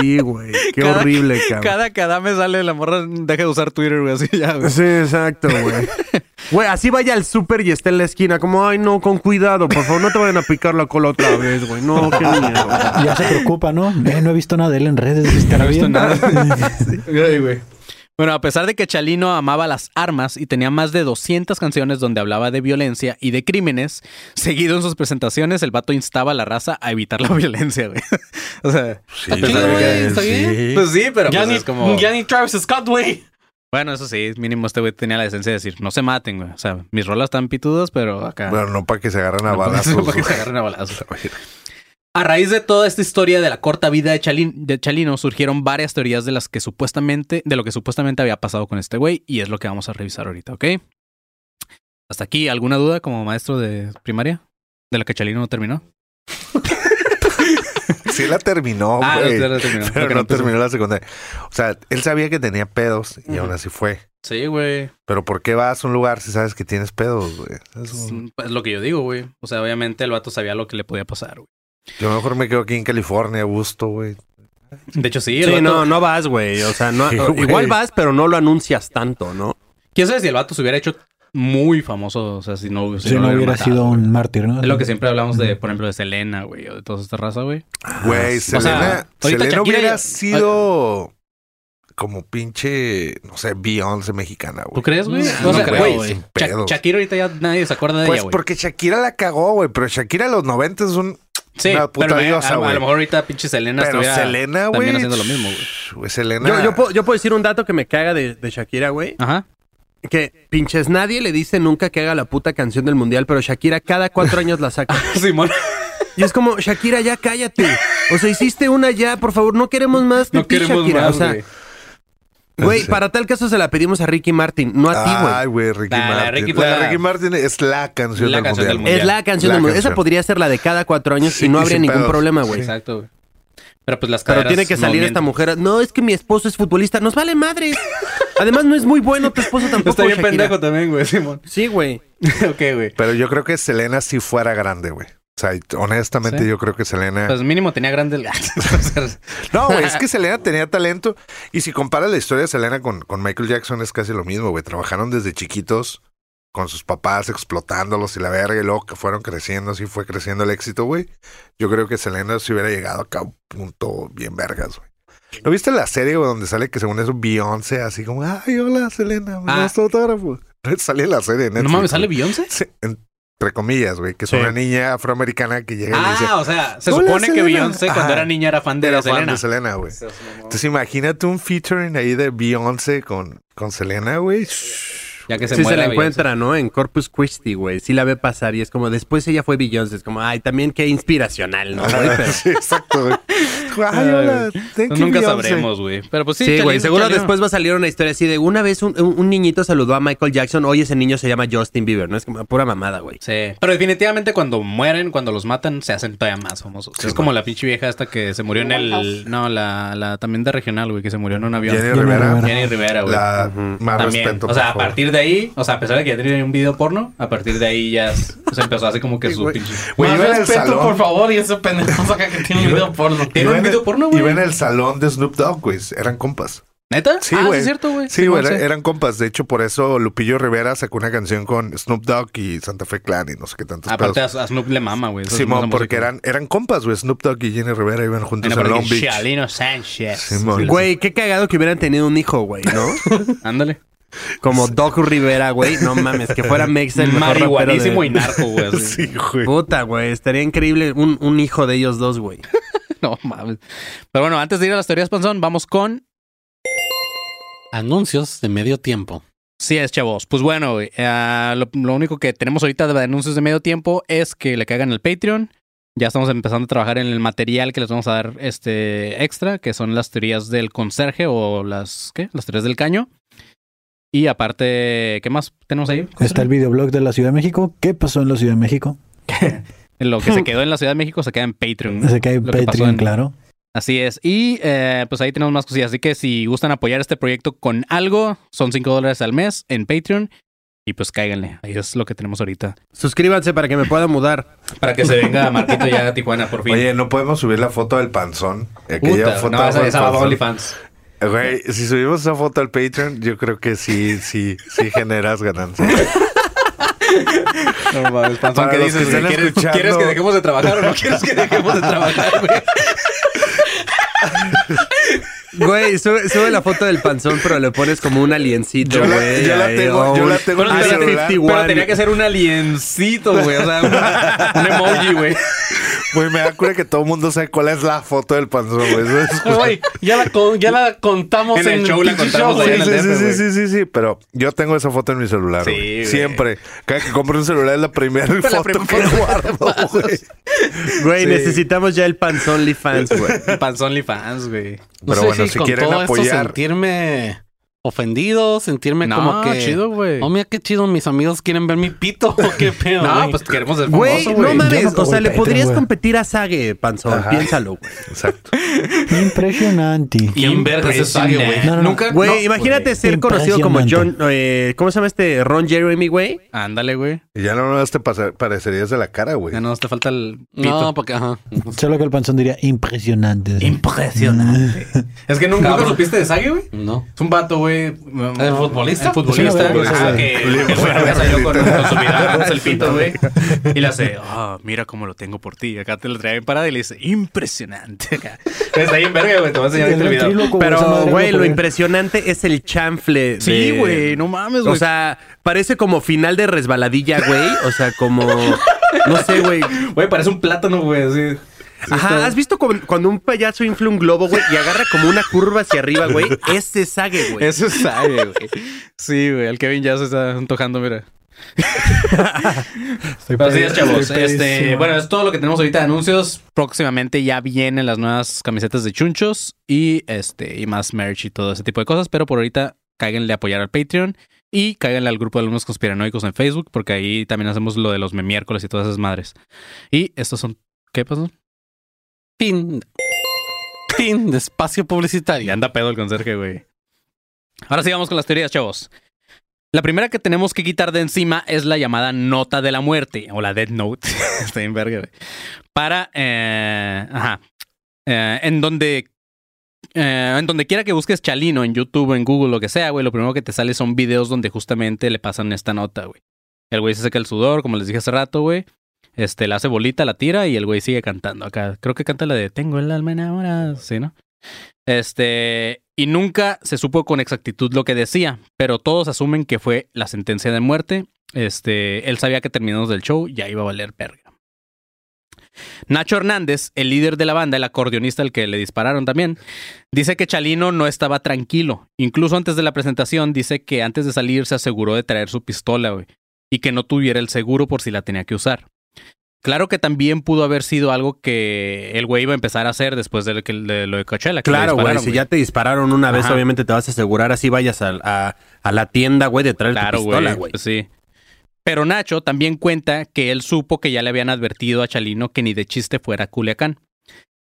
Sí, güey. Qué Cada- horrible, cabrón. Cada que Adame sale, la morra deja de usar Twitter, güey. Así ya, güey. Sí, exacto, güey. Güey, así vaya al súper y esté en la esquina, como, ay, no, con cuidado, por favor, no te vayan a picar la cola otra vez, güey. No, qué miedo. Ya se preocupa, ¿no? Eh, no he visto nada de él en redes. ¿Estará No he visto bien? nada. Ay, güey. Bueno, a pesar de que Chalino amaba las armas y tenía más de 200 canciones donde hablaba de violencia y de crímenes, seguido en sus presentaciones, el vato instaba a la raza a evitar la violencia, güey. o sea, Sí, a pesar de güey, que- está bien. Pues sí, pero Ya pues ni, es como... ya ni Travis Scott, güey. Bueno, eso sí, mínimo este güey tenía la decencia de decir, no se maten, güey. O sea, mis rolas están pitudas, pero acá... Bueno, no para que se agarren a No, balazos. para que se agarren a balazos. A raíz de toda esta historia de la corta vida de, Chalin- de Chalino, surgieron varias teorías de las que supuestamente, de lo que supuestamente había pasado con este güey, y es lo que vamos a revisar ahorita, ¿ok? Hasta aquí, ¿alguna duda como maestro de primaria? ¿De la que Chalino no terminó? Sí la terminó, ah, güey. no, no terminó. Pero no empezó. terminó la secundaria. O sea, él sabía que tenía pedos y aún así fue. Sí, güey. Pero ¿por qué vas a un lugar si sabes que tienes pedos, güey? Es Es un- es lo que yo digo, güey. O sea, obviamente el vato sabía lo que le podía pasar, güey. Yo mejor me quedo aquí en California a gusto, güey. De hecho, sí. El Sí, vato- no, no vas, güey. O sea, no, Sí, güey. igual vas, pero no lo anuncias tanto, ¿no? ¿Quién sabe si el vato se hubiera hecho muy famoso? O sea, si no, Si no lo hubiera matado, sido güey. un mártir, ¿no? Es lo que siempre hablamos de, por ejemplo, de Selena, güey, o de toda esta raza, güey. Güey, O sea, Selena, Selena Shakira hubiera ya- sido como pinche, no sé, Beyoncé mexicana, güey. ¿Tú crees, güey? No, no creo, güey, güey. Shakira ahorita ya nadie se acuerda de Pues ella, güey. porque Shakira la cagó, güey. Pero Shakira a los 90 es un... Sí, una puta pero me- diosa, a, lo mejor ahorita pinche Selena Pero estuviera Selena, güey. también haciendo lo mismo, güey. Güey, Selena... Yo, yo, puedo, yo puedo decir un dato que me caga de, de Shakira, güey. Ajá. Que pinches nadie le dice nunca que haga la puta canción del mundial, pero Shakira cada cuatro años la saca. Simón. Y es como, Shakira, ya cállate. O sea, hiciste una ya, por favor, no queremos más de No ti, queremos Shakira. más, o sea, güey. Güey, Sí. para tal caso se la pedimos a Ricky Martin, no a ti, güey. Ay, güey, Ricky Nah, la Martin. Ricky fue la la- Ricky Martin es la canción, La del, canción del mundial. mundial. Es la canción La del mundo. Esa podría ser la de cada cuatro años Sí, y no habría ningún pedos. problema, güey. Exacto, güey. Pero pues las Pero caderas tiene que no salir esta mujer. No, es que mi esposo es futbolista. Nos vale madre. Además, no es muy bueno tu esposo tampoco. Está bien Shakira. pendejo también, güey, Simón. Sí, güey. ok, güey. Pero yo creo que Selena sí fuera grande, güey. O sea, honestamente ¿Sí? yo creo que Selena... Pues mínimo tenía grandes gatos. No, güey, es que Selena tenía talento. Y si comparas la historia de Selena con, con Michael Jackson, es casi lo mismo, güey. Trabajaron desde chiquitos con sus papás explotándolos y la verga, y luego que fueron creciendo, así fue creciendo el éxito, güey. Yo creo que Selena se hubiera llegado acá a un punto bien vergas, güey. ¿No viste la serie, güey, donde sale que según eso Beyoncé, así como, ay, hola, Selena, me Ah. autógrafo? Sale la serie de Netflix. no mames, ¿sale. Beyoncé? Sí, entre comillas, güey, que es Sí. una niña afroamericana que llega y le dice, Ah, o sea, se supone que. Beyoncé cuando Ajá. era niña era fan de era Selena. fan de Selena, güey. Entonces imagínate un featuring ahí de Beyoncé con, con Selena, güey. Ya que se sí se la Beyoncé. encuentra, ¿no? En Corpus Christi, güey. Sí la ve pasar y es como, después ella fue Beyoncé. Es como, ay, también qué inspiracional, ¿no? güey? Pero- Sí, exacto, güey. Ay, hola, thank you, Nunca sabremos, güey. Pero pues sí, Sí, güey. Seguro después va a salir una historia así de una vez un, un- un niñito saludó a Michael Jackson. Hoy ese niño se llama Justin Bieber. No es como pura mamada, güey. Sí, pero definitivamente cuando mueren, cuando los matan, se hacen todavía más famosos. es como la pinche vieja esta que se murió en el... No, la, la también de regional, güey, que se murió en un avión. Jenny Jenny Rivera. Rivera. Jenny Rivera, güey. La más También. respeto. o sea, por a favor. partir de ahí, o sea, a pesar de que ya tenía un video porno, a partir de ahí ya s- se empezó así como que su pinche... Güey, Más iba en el respeto, salón. por favor, y ese pendejo acá que tiene un video porno. ¿Tiene Iba un en el- video porno, güey? Iba en el salón de Snoop Dogg, güey. Eran compas. ¿Neta? Sí, ah, güey. sí es cierto, güey. Sí, güey, eran compas. De hecho, por eso Lupillo Rivera sacó una canción con Snoop Dogg y Santa Fe Clan y no sé qué tantos Aparte pedos. a, a Snoop le mama, güey. Simón, porque eran, eran compas, güey. Snoop Dogg y Jenny Rivera iban juntos en Long porque Beach. Chalino Sánchez. Simón. Güey, qué cagado que hubieran tenido un hijo, güey, ¿no? Ándale. Como Doc Rivera, güey. No mames, que fuera Mexa el Marihuanísimo de... y narco, güey. Sí, güey. Puta, güey. Estaría increíble un, un hijo de ellos dos, güey. No mames. Pero bueno, antes de ir a las teorías panzón, vamos con Anuncios de medio tiempo. Sí es, chavos. Pues bueno, eh, lo, lo único que tenemos ahorita de anuncios de medio tiempo es que le caigan el Patreon. Ya estamos empezando a trabajar en el material que les vamos a dar este extra, que son las teorías del conserje o las ¿qué? Las teorías del caño. Y aparte, ¿qué más tenemos ahí? Está el videoblog de la Ciudad de México. ¿Qué pasó en la Ciudad de México? Lo que se quedó en la Ciudad de México se queda en Patreon. Se cae Lo que pasó Patreon, en- claro. Así es. Y eh, pues ahí tenemos más cosillas. Así que si gustan apoyar este proyecto con algo, son 5 dólares al mes en Patreon. Y pues cáiganle. Ahí es lo que tenemos ahorita. Suscríbanse para que me pueda mudar. Para que se venga Marquito ya a Tijuana por fin. Oye, no podemos subir la foto del panzón. Aquella Puta, foto no, esa, esa OnlyFans. Güey, si subimos esa foto al Patreon, yo creo que sí, sí, sí generas ganancia. No mames, panzón, Para ¿qué los dices? que güey? ¿Quieres, escuchando- ¿Quieres que dejemos de trabajar o no quieres que dejemos de trabajar, güey? Güey, sube, sube la foto del panzón, pero le pones como un aliencito, Yo la- güey. yo la tengo- o yo un- la tengo en un mi Area celular. 51. Pero tenía que ser un aliencito, güey. O sea, un, un emoji, güey. Güey, me da cura que todo el mundo sabe cuál es la foto del panzón, güey. Ya la, ya la contamos En en, el show la contamos show, ahí Sí, en el sí, DF, sí, sí, sí, sí, pero yo tengo esa foto en mi celular, Sí, güey. Siempre. Cada que compro un celular es la primera foto primera que guardo, güey. Güey, Sí. necesitamos ya el panzón fans, güey. Panzón OnlyFans, güey. No Pero sé bueno, si con quieren todo esto apoyar- sentirme ofendido, sentirme No, como que... chido, güey. Oh, mira qué chido, mis amigos quieren ver mi pito. ¿o ¿Qué pedo, No, güey? pues queremos ser Güey, no mames. No o sea, el le Patreon, podrías competir a Sage, panzón. Ajá. Piénsalo, güey. Exacto. Impresionante. ¿Quién verga es Sage, güey? No, no, no. Nunca. Güey, no, imagínate ser conocido como John. Impresionante. eh, ¿Cómo se llama este? Ron Jeremy, güey. Ándale, güey. Y ya no nos te parecerías de la cara, güey. Ya no te falta el pito. No, porque, ajá. Solo que el panzón diría impresionante. Impresionante. es que nunca, ¿nunca supiste de Sage, güey. No. Es un vato, güey. ¿El futbolista? El futbolista. Güey salió con, con su mirada, el pito, güey. Y le hace, ah, mira cómo lo tengo por ti. Acá te lo trae en parada y le dice, impresionante. Acá. Está ahí en verga, güey. Te voy a enseñar El este video. ventríloco, esa Pero, güey, lo impresionante es el chanfle. Sí, de- güey. No mames, güey. O sea, parece como final de resbaladilla, güey. O sea, como. No sé, güey. güey, parece un plátano, güey. Así. Ajá, está- ¿has visto cu- cuando un payaso infla un globo, güey, y agarra como una curva hacia arriba, güey? Ese es Sage, güey. Eso es Sage, güey. Sí, güey. El Kevin ya se está antojando, mira. Estoy Pero así pedi- es, chavos. estoy Este, bueno, es todo lo que tenemos ahorita de anuncios. Próximamente ya vienen las nuevas camisetas de chunchos y este y más merch y todo ese tipo de cosas. Pero por ahorita cáiganle a apoyar al Patreon y cáiganle al grupo de alumnos conspiranoicos en Facebook porque ahí también hacemos lo de los miércoles y todas esas madres. Y estos son ¿qué pasó? Fin. Fin de espacio Y publicitario. anda pedo el conserje, güey. Ahora sí vamos con las teorías, chavos. La primera que tenemos que quitar de encima es la llamada nota de la muerte o la Dead Note. Está en verga, güey. Para, eh, ajá, Eh, en donde, eh, en donde quiera que busques Chalino, en YouTube, en Google, lo que sea, güey, lo primero que te sale son videos donde justamente le pasan esta nota, güey. El güey se seca el sudor, como les dije hace rato, güey. Este, la hace bolita, la tira y el güey sigue cantando acá. Creo que canta la de Tengo el alma enamorada, sí, ¿no? Este, y nunca se supo con exactitud lo que decía, pero todos asumen que fue la sentencia de muerte. Este, él sabía que terminados del show ya iba a valer verga. Nacho Hernández, el líder de la banda, el acordeonista al que le dispararon también, dice que Chalino no estaba tranquilo. Incluso antes de la presentación dice que antes de salir se aseguró de traer su pistola, güey, y que no tuviera el seguro por si la tenía que usar. Claro que también pudo haber sido algo que el güey iba a empezar a hacer después de, lo que- de lo de Coachella. que Claro, güey. Si ya te dispararon una vez, obviamente te vas a asegurar así vayas a, a- a la tienda, güey, de traer Claro, tu pistola, güey. sí. Pero Nacho también cuenta que él supo que ya le habían advertido a Chalino que ni de chiste fuera Culiacán.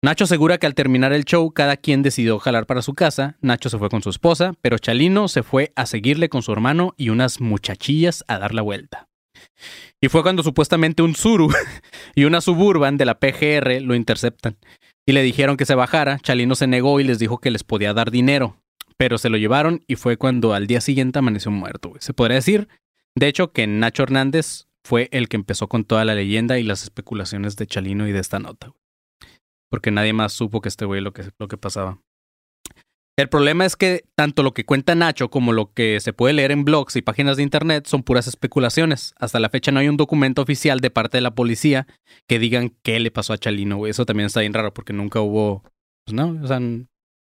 Nacho asegura que al terminar el show, cada quien decidió jalar para su casa. Nacho se fue con su esposa, pero Chalino se fue a seguirle con su hermano y unas muchachillas a dar la vuelta. Y fue cuando supuestamente un Zuru y una Suburban de la PGR lo interceptan. Y le dijeron que se bajara. Chalino se negó y les dijo que les podía dar dinero. Pero se lo llevaron y fue cuando al día siguiente amaneció muerto. Se podría decir, de hecho, que Nacho Hernández fue el que empezó con toda la leyenda y las especulaciones de Chalino y de esta nota. güey. Porque nadie más supo que este güey lo que, lo que pasaba. El problema es que tanto lo que cuenta Nacho como lo que se puede leer en blogs y páginas de internet son puras especulaciones. Hasta la fecha no hay un documento oficial de parte de la policía que digan qué le pasó a Chalino, güey. Eso también está bien raro porque nunca hubo, pues no, o sea,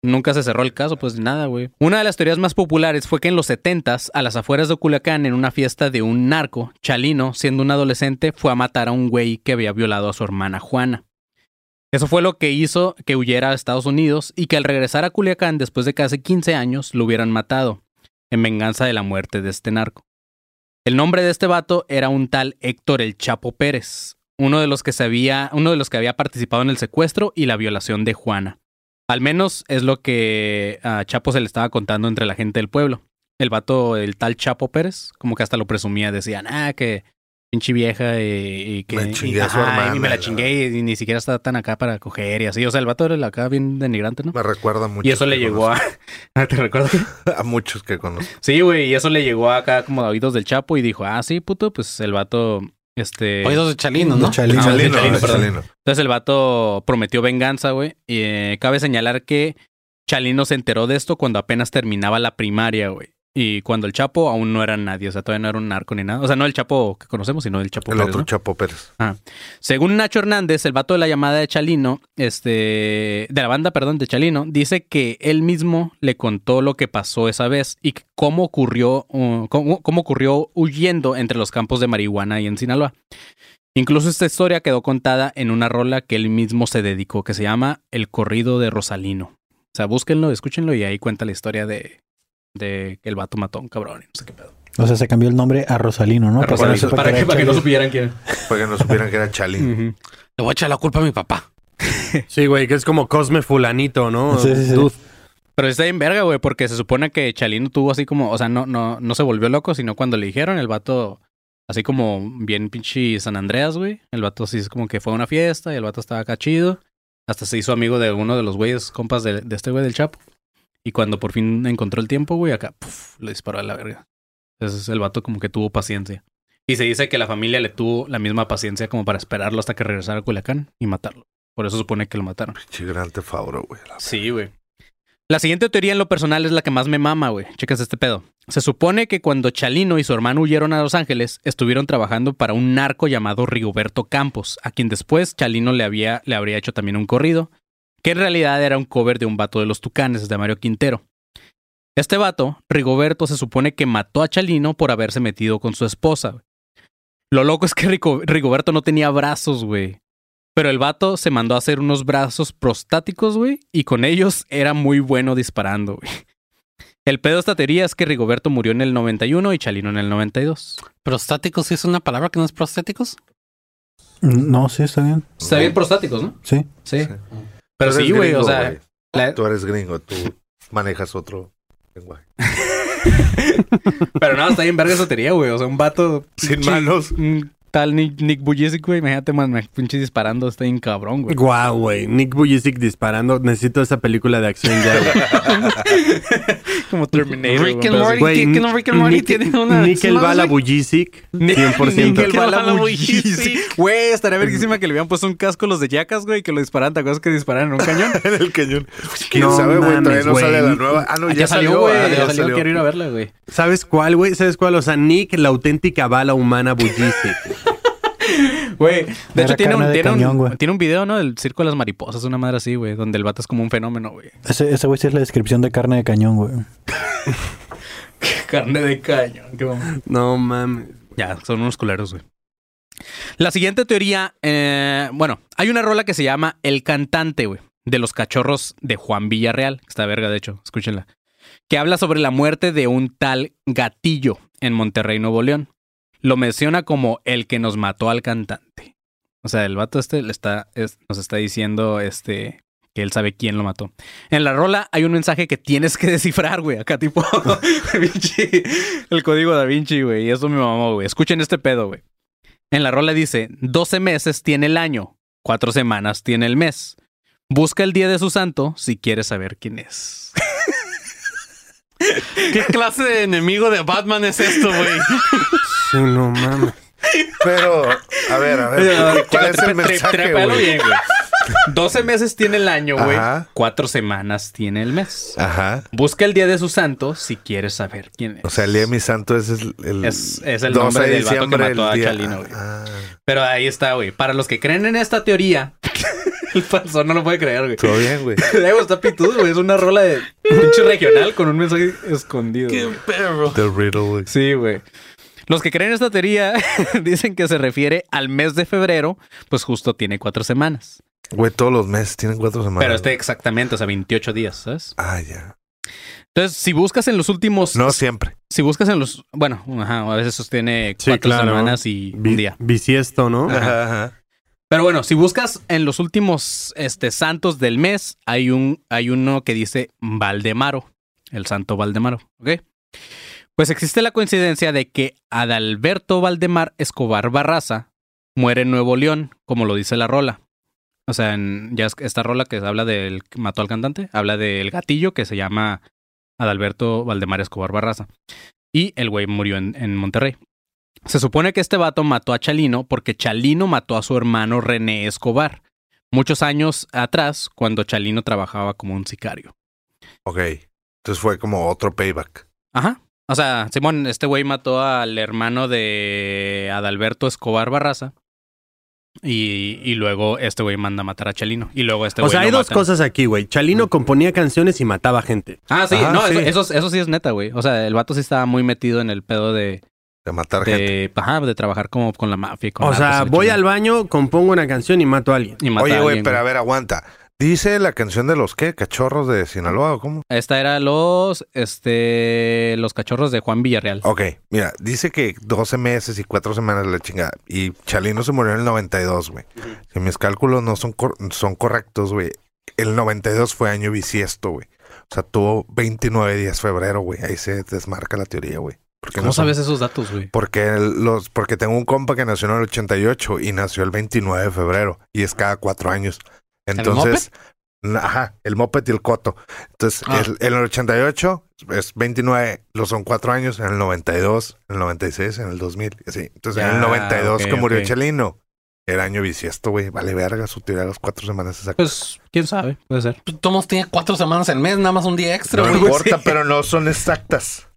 nunca se cerró el caso, pues nada, güey. Una de las teorías más populares fue que en los 70s, a las afueras de Culiacán, en una fiesta de un narco, Chalino, siendo un adolescente, fue a matar a un güey que había violado a su hermana Juana. Eso fue lo que hizo que huyera a Estados Unidos y que al regresar a Culiacán después de casi 15 años lo hubieran matado, en venganza de la muerte de este narco. El nombre de este vato era un tal Héctor el Chapo Pérez, uno de los que se había, uno de los que había participado en el secuestro y la violación de Juana. Al menos es lo que a Chapo se le estaba contando entre la gente del pueblo. El vato, el tal Chapo Pérez, como que hasta lo presumía, decían, ah, que pinche vieja y, y que Me chingué y, a su ajá, hermana, y me la chingué y ni siquiera está tan acá para coger y así. O sea, el vato era acá bien denigrante, ¿no? Me recuerda mucho. Y eso le llegó a... Ah, ¿Te recuerdas? a muchos que conozco. Sí, güey, y eso le llegó acá como a oídos del Chapo y dijo, ah, sí, puto, pues el vato, este... Oídos de Chalino, ¿no? Chalino. Ah, Chalino, Chalino. Chalino. Entonces el vato prometió venganza, güey. Y eh, cabe señalar que Chalino se enteró de esto cuando apenas terminaba la primaria, güey. Y cuando el Chapo aún no era nadie, o sea, todavía no era un narco ni nada. O sea, no el Chapo que conocemos, sino el Chapo El Pérez, otro ¿no? Chapo Pérez. Según Nacho Hernández, el vato de la llamada de Chalino, este, de la banda, perdón, de Chalino, dice que él mismo le contó lo que pasó esa vez y cómo ocurrió, uh, cómo, cómo ocurrió huyendo entre los campos de marihuana y en Sinaloa. Incluso esta historia quedó contada en una rola que él mismo se dedicó, que se llama El corrido de Rosalino. O sea, búsquenlo, escúchenlo y ahí cuenta la historia de, de que el vato mató a un cabrón y no sé qué pedo. O sea, se cambió el nombre a Rosalino, ¿no? A Rosalino, sepa para, que, era para que no supieran quién. Para que no supieran que era Chalín. Ujú. Le voy a echar la culpa a mi papá. Sí, güey, que es como Cosme Fulanito, ¿no? Sí, sí, sí. Dude. Pero está en verga, güey, porque se supone que Chalino tuvo así como, o sea, no, no, no se volvió loco, sino cuando le dijeron, el vato, así como bien pinche San Andreas, güey. El vato así es como que fue a una fiesta y el vato estaba acá chido. Hasta se hizo amigo de uno de los güeyes, compas de, de este güey del Chapo. Y cuando por fin encontró el tiempo, güey, acá, le disparó a la verga. Entonces el vato como que tuvo paciencia. Y se dice que la familia le tuvo la misma paciencia como para esperarlo hasta que regresara a Culiacán y matarlo. Por eso supone que lo mataron. Pinche gran Tefauro, güey. Sí, güey. La siguiente teoría en lo personal es la que más me mama, güey. Checas este pedo. Se supone que cuando Chalino y su hermano huyeron a Los Ángeles, estuvieron trabajando para un narco llamado Rigoberto Campos, a quien después Chalino le, había, le habría hecho también un corrido, que en realidad era un cover de un vato de los Tucanes, de Mario Quintero. Este vato, Rigoberto, se supone que mató a Chalino por haberse metido con su esposa. Lo loco es que Rico- Rigoberto no tenía brazos, güey. Pero el vato se mandó a hacer unos brazos prostáticos, güey, y con ellos era muy bueno disparando, güey. El pedo de esta teoría es que Rigoberto murió en el 91 y Chalino en el 92. ¿Prostáticos es una palabra que no es prostéticos? Mm, No, sí, está bien. Está bien prostáticos, ¿no? Sí. Sí. Sí. Pero sí, güey, o sea... la- Tú eres gringo, tú manejas otro lenguaje. Pero no, está bien verga esa teoría, güey. O sea, un vato... Sin manos. Un tal Nick, Nick Bujicic, güey. Imagínate, man, me pinche disparando. Está bien cabrón, güey. Guau, güey. Nick Bujicic disparando. Necesito esa película de acción ya, güey. Como Terminator. Rick güey, and Morty. Güey, ¿qué- qué no Rick and Morty Nick- tiene una- Nickel ¿sí, Bala? Bujicic. Ni- 100%. Nickel Bala Bala Bujicic. Güey, estaría verguísima que le hubieran puesto un casco a los de Jackas, güey, que lo dispararan. ¿Te acuerdas que dispararan en un cañón? en el cañón. ¿Quién No sabe, güey? Todavía mames, no güey. sale la nueva. Ah, no, ya, ya, salió, güey. ah, ya, salió, quiero ir a verla, güey. ¿Sabes cuál, güey? ¿Sabes cuál? O sea, Nick, la auténtica bala humana Bujicic. Güey, de Era hecho tiene un, de tiene, cañón, un, tiene un video, ¿no? Del circo de las mariposas, una madre así, güey, donde el vato es como un fenómeno, güey. Ese, ese güey sí es la descripción de carne de cañón, güey. Carne de cañón, qué vamos. No mames. Ya, son unos culeros, güey. La siguiente teoría, eh, bueno, hay una rola que se llama El Cantante, güey, de los cachorros de Juan Villarreal. Está verga, de hecho, escúchenla. Que habla sobre la muerte de un tal gatillo en Monterrey, Nuevo León. Lo menciona como el que nos mató al cantante. O sea, el vato este le está, es- nos está diciendo este, que él sabe quién lo mató. En la rola hay un mensaje que tienes que descifrar, güey. Acá tipo Da Vinci, el código da Vinci, güey. Y eso me mamó, güey. Escuchen este pedo, güey. En la rola dice, 12 meses tiene el año, 4 semanas tiene el mes. Busca el día de su santo si quieres saber quién es. ¿Qué clase de enemigo de Batman es esto, güey? Sí, no mames. Pero, a ver, a ver, ¿cuál es el mensaje, güey? bien, güey. 12 meses tiene el año, güey. Ajá. 4 semanas tiene el mes. Ajá. Busca el día de su santo si quieres saber quién es. O sea, el día de mi santo es el, el Es- es el 12 nombre de del vato que diciembre, mató a día- Chalino, güey. Ah, Pero ahí está, güey. Para los que creen en esta teoría, el falso no lo puede creer, güey. todo bien, güey. Está pitudo, güey. Es una rola de pinche regional con un mensaje escondido. Qué perro. The riddle, güey. Sí, güey. Los que creen en esta teoría dicen que se refiere al mes de febrero, pues justo tiene cuatro semanas. Güey, todos los meses tienen cuatro semanas. Pero este exactamente, o sea, 28 días, ¿sabes? Ah, ya. Entonces, si buscas en los últimos... No siempre. Si buscas en los... Bueno, ajá, a veces sostiene Sí, cuatro claro. semanas y un día. Bisiesto, ¿no? Ajá, ajá. Pero bueno, si buscas en los últimos este, santos del mes, hay, un, hay uno que dice Valdemaro, el santo Valdemaro, ¿ok? Pues existe la coincidencia de que Adalberto Valdemar Escobar Barraza muere en Nuevo León, como lo dice la rola. O sea, en, ya es- esta rola que habla del que mató al cantante, habla del gatillo que se llama Adalberto Valdemar Escobar Barraza. Y el güey murió en, en Monterrey. Se supone que este vato mató a Chalino porque Chalino mató a su hermano René Escobar muchos años atrás cuando Chalino trabajaba como un sicario. Ok. Entonces fue como otro payback. Ajá. O sea, Simón, este güey mató al hermano de Adalberto Escobar Barraza. Y, y luego este güey manda a matar a Chalino. Y luego este O güey sea, hay dos matan. cosas aquí, güey. Chalino componía canciones y mataba gente. Ah, sí, Ajá, no, sí. Eso, eso, eso sí es neta, güey. O sea, el vato sí estaba muy metido en el pedo de, De matar gente. de, ajá, de trabajar como con la mafia. y con O narcos y sea, la voy chingada. al baño, compongo una canción y mato a alguien. Y mata Oye, güey, alguien, pero a ver, aguanta. Dice la canción de los qué? ¿Cachorros de Sinaloa o cómo? Esta era los, este, los cachorros de Juan Villarreal. Ok, mira, dice que 12 meses y 4 semanas la chingada. Y Chalino se murió en el 92, güey. Si mis cálculos no son, cor- son correctos, güey. El 92 fue año bisiesto, güey. O sea, tuvo 29 días febrero, güey. Ahí se desmarca la teoría, güey. ¿Cómo no son- sabes esos datos, güey? Porque, los, porque tengo un compa que nació en el 88 y nació el 29 de febrero. Y es cada cuatro años. Entonces, na- ajá, el moped y el coto. Entonces, Ah. el- en el 88 es 29, lo son cuatro años. En el 92, en el 96, en el 2000. y así. Entonces, en el 92 ok, que murió. Chelino. Era año bisiesto, güey. Vale verga su tirada las cuatro semanas exactas. Pues, quién sabe, puede ser. Tomos tiene cuatro semanas al mes, nada más un día extra, no importa, pero no son exactas.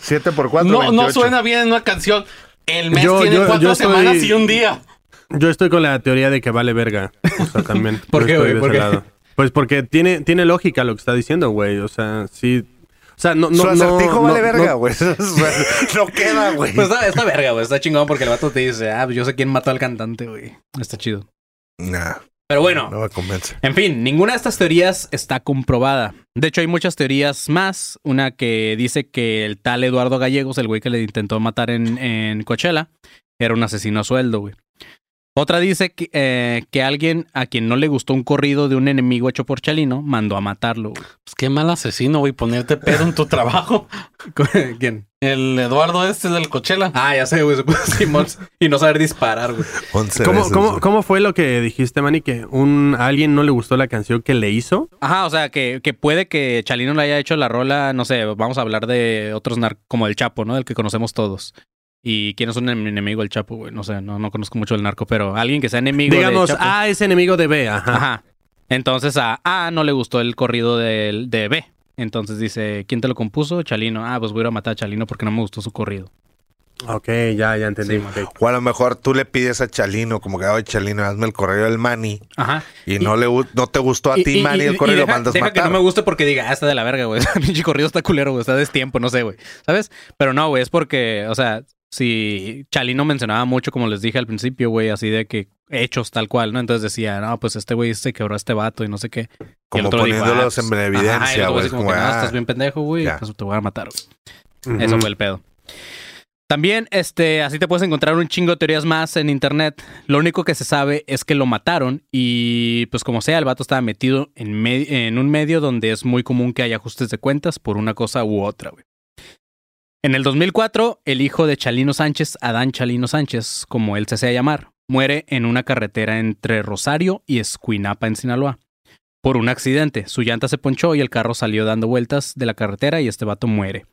7 por 4, No, no suena bien en una canción. El mes Yo- tiene yo- cuatro yo estoy- semanas y un día. Yo estoy con la teoría de que vale verga. O sea, también. ¿Por qué, güey? ¿Por qué? Pues porque tiene, tiene lógica lo que está diciendo, güey. O sea, sí. O sea, no, no, Su no, acertijo no- vale verga, no- güey. no queda, güey. Pues está, está verga, güey. Está chingón porque el vato te dice, ah, pues yo sé quién mató al cantante, güey. Está chido. Nah, Pero bueno, no me convence. en fin, ninguna de estas teorías está comprobada. De hecho, hay muchas teorías más. Una que dice que el tal Eduardo Gallegos, el güey que le intentó matar en, en Coachella, era un asesino a sueldo, güey. Otra dice que, eh, que alguien a quien no le gustó un corrido de un enemigo hecho por Chalino mandó a matarlo. güey. Pues qué mal asesino, güey, ponerte pedo en tu trabajo. ¿Quién? El Eduardo este del Coachella. Ah, ya sé, güey. Se puso Simón y no saber disparar, güey. 11 ¿Cómo, veces, cómo, güey. cómo fue lo que dijiste, Manny? Que un, a alguien no le gustó la canción que le hizo. Ajá, o sea, que, que puede que Chalino le haya hecho la rola, no sé, vamos a hablar de otros nar como el Chapo, ¿no? Del que conocemos todos. ¿Y quién es un enem- enemigo del Chapo, güey? No sé, no, no conozco mucho el narco, pero alguien que sea enemigo Digamos, del Chapo. A es enemigo de B. Ajá. Ajá. Entonces a A no le gustó el corrido del- de, B. Entonces dice, ¿quién te lo compuso? Chalino. Ah, pues voy a ir a matar a Chalino porque no me gustó su corrido. Ok, ya, ya entendí. Sí. O a lo mejor tú le pides a Chalino, como que, oye, Chalino, hazme el correo del Manny. Ajá. Y, no le no te gustó a ti, Manny, el correo y lo deja, mandas deja matar. que no me guste porque diga, ah, está de la verga, güey. Pinche corrido está culero, güey. Está destiempo, no sé, güey. ¿Sabes? Pero no, güey, es porque, o sea, si Chalino mencionaba mucho, como les dije al principio, güey, así de que hechos tal cual, ¿no? Entonces decía, no, pues este güey se quebró a este vato y no sé qué. Y el Como otro dijo, poniéndolos ah, en pues, evidencia, el otro güey. como como, que, no, ah, estás bien pendejo, güey, pues te voy a matar, güey. Eso fue el pedo. También, este, así te puedes encontrar un chingo de teorías más en internet. Lo único que se sabe es que lo mataron y, pues como sea, el vato estaba metido en, en un medio donde es muy común que haya ajustes de cuentas por una cosa u otra, güey. En el 2004, el hijo de Chalino Sánchez, Adán Chalino Sánchez, como él se hacía llamar, muere en una carretera entre Rosario y Escuinapa, en Sinaloa. Por un accidente, su llanta se ponchó y el carro salió dando vueltas de la carretera y este vato muere.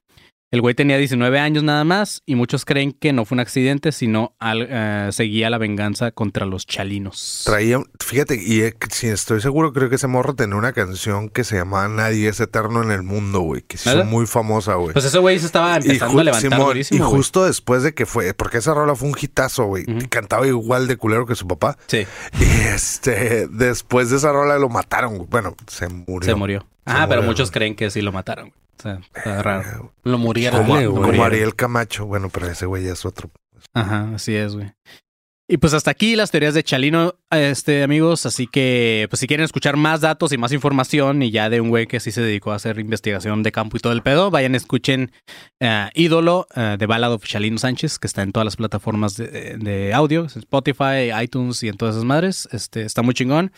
El güey tenía 19 años nada más y muchos creen que no fue un accidente, sino al- eh, seguía la venganza contra los chalinos. Traía, fíjate, y eh, si estoy seguro, creo que ese morro tenía una canción que se llamaba Nadie es eterno en el mundo, güey, que se hizo muy famosa, güey. Pues ese güey se estaba empezando a levantar Simón, durísimo, y justo después de que fue, porque esa rola fue un hitazo, güey, cantaba igual de culero que su papá. Sí, Y este, después de esa rola lo mataron, güey. Bueno, se murió. se murió. Ah, pero muchos creen que sí lo mataron. O sea, está raro. Lo murieron. Como, güey. como. Ariel Camacho, bueno, pero ese güey ya es otro. Ajá, así es, güey. Y pues hasta aquí las teorías de Chalino, este, amigos. Así que, pues si quieren escuchar más datos y más información y ya de un güey que sí se dedicó a hacer investigación de campo y todo el pedo, vayan, escuchen eh, Ídolo eh, de Ballad of Chalino Sánchez, que está en todas las plataformas de, de audio, Spotify, iTunes y en todas esas madres. Este, está muy chingón.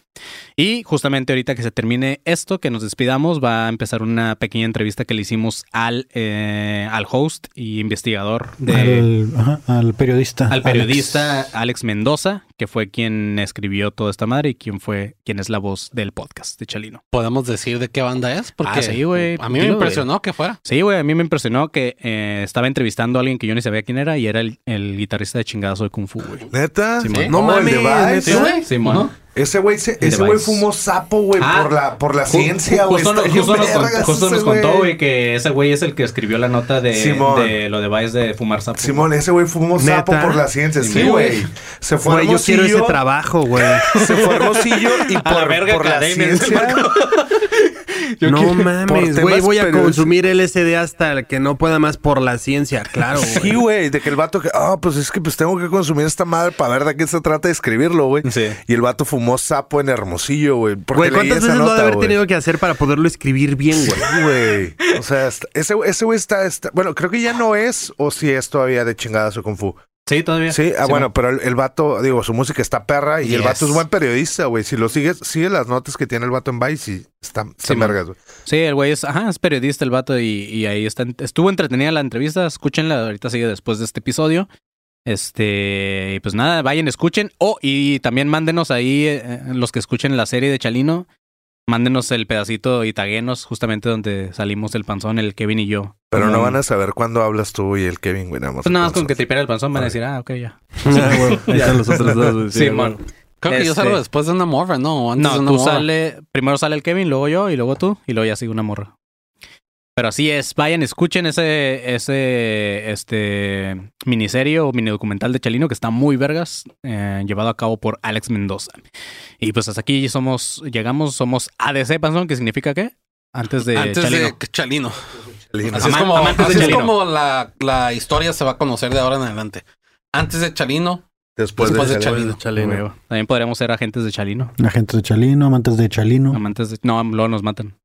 Y justamente ahorita que se termine esto, que nos despidamos, va a empezar una pequeña entrevista que le hicimos al, eh, al host y investigador de, al, ajá, al periodista. al Alex. periodista Alex. Mendoza, que fue quien escribió toda esta madre y quien fue quien es la voz del podcast de Chalino. Podemos decir de qué banda es, porque Ah, sí, güey. a mí me impresionó que fuera. Sí, güey, a mí me impresionó que eh, estaba entrevistando a alguien que yo ni sabía quién era y era el, el guitarrista de chingadazo de Kung Fu, güey. ¿Neta? No No mames. ¿neta? Simón. Ese güey se- El ese güey fumó sapo, güey, Ah, por la, por la Ju- ciencia, ju- güey. Justo, nos, justo bien nos, vergas justo ese nos contó, güey, que ese güey es el que escribió la nota de, lo de Vice de fumar sapo. Simón, ese güey fumó ¿Neta? sapo por la ciencia. Sí, Sí, güey. Se fue a Güey, yo quiero ese trabajo, güey. Se fue a Hermosillo y A la por, verga, por la el ciencia. Yo no quiero- por mames, güey. Voy a consumir LSD hasta que no pueda más por la ciencia. Claro, güey. Sí, güey, de que el vato que, ah, pues es que pues tengo que consumir esta madre para ver de qué se trata de escribirlo, güey. Sí. Y el vato fumó sapo en Hermosillo, güey. ¿cuántas veces lo nota, ha de haber tenido que hacer para poderlo escribir bien, güey? Sí, güey. O sea, está- ese ese güey está, está- Bueno, creo que ya no es, o si es todavía de chingadazo Kung Fu. Sí, todavía. Sí, ah, Simón. bueno, pero el, el vato, digo, su música está perra y el vato es buen periodista, güey. Si lo sigues, sigue las notas que tiene el vato en Vice y están, están Simón. vergas, güey. Sí, el güey es, ajá, es periodista el vato y, y ahí está. Estuvo entretenida la entrevista, escúchenla, ahorita sigue después de este episodio. Este, y pues nada, vayan, escuchen. Oh, y también mándenos ahí, eh, los que escuchen la serie de Chalino, mándenos el pedacito y taguenos justamente donde salimos el panzón, el Kevin y yo. Pero no van a saber cuándo hablas tú y el Kevin, güey. Nada más. Pues nada más con que te tripeara el panzón van a decir, ah, ok, ya. Ahí están los otros dos, güey. Sí, man. Creo que yo Este- salgo después de una morra, ¿no? Antes de No, una tú morra. sale, primero sale el Kevin, luego yo, y luego tú, y luego ya sigue una morra. Pero así es, vayan, escuchen ese, ese, este miniserie o mini documental de Chalino que está muy vergas, eh, llevado a cabo por Alex Mendoza. Y pues hasta aquí somos, llegamos, somos ADC, Panzón, que significa qué? Antes de Antes Chalino. de que Chalino. Chalino. Así es como, amantes de así es Chalino. como la, la historia se va a conocer de ahora en adelante. Antes de Chalino, Después, después de, de Chalino. También podríamos ser agentes de Chalino. Agentes de Chalino, amantes de Chalino. Amantes de... No, luego nos matan.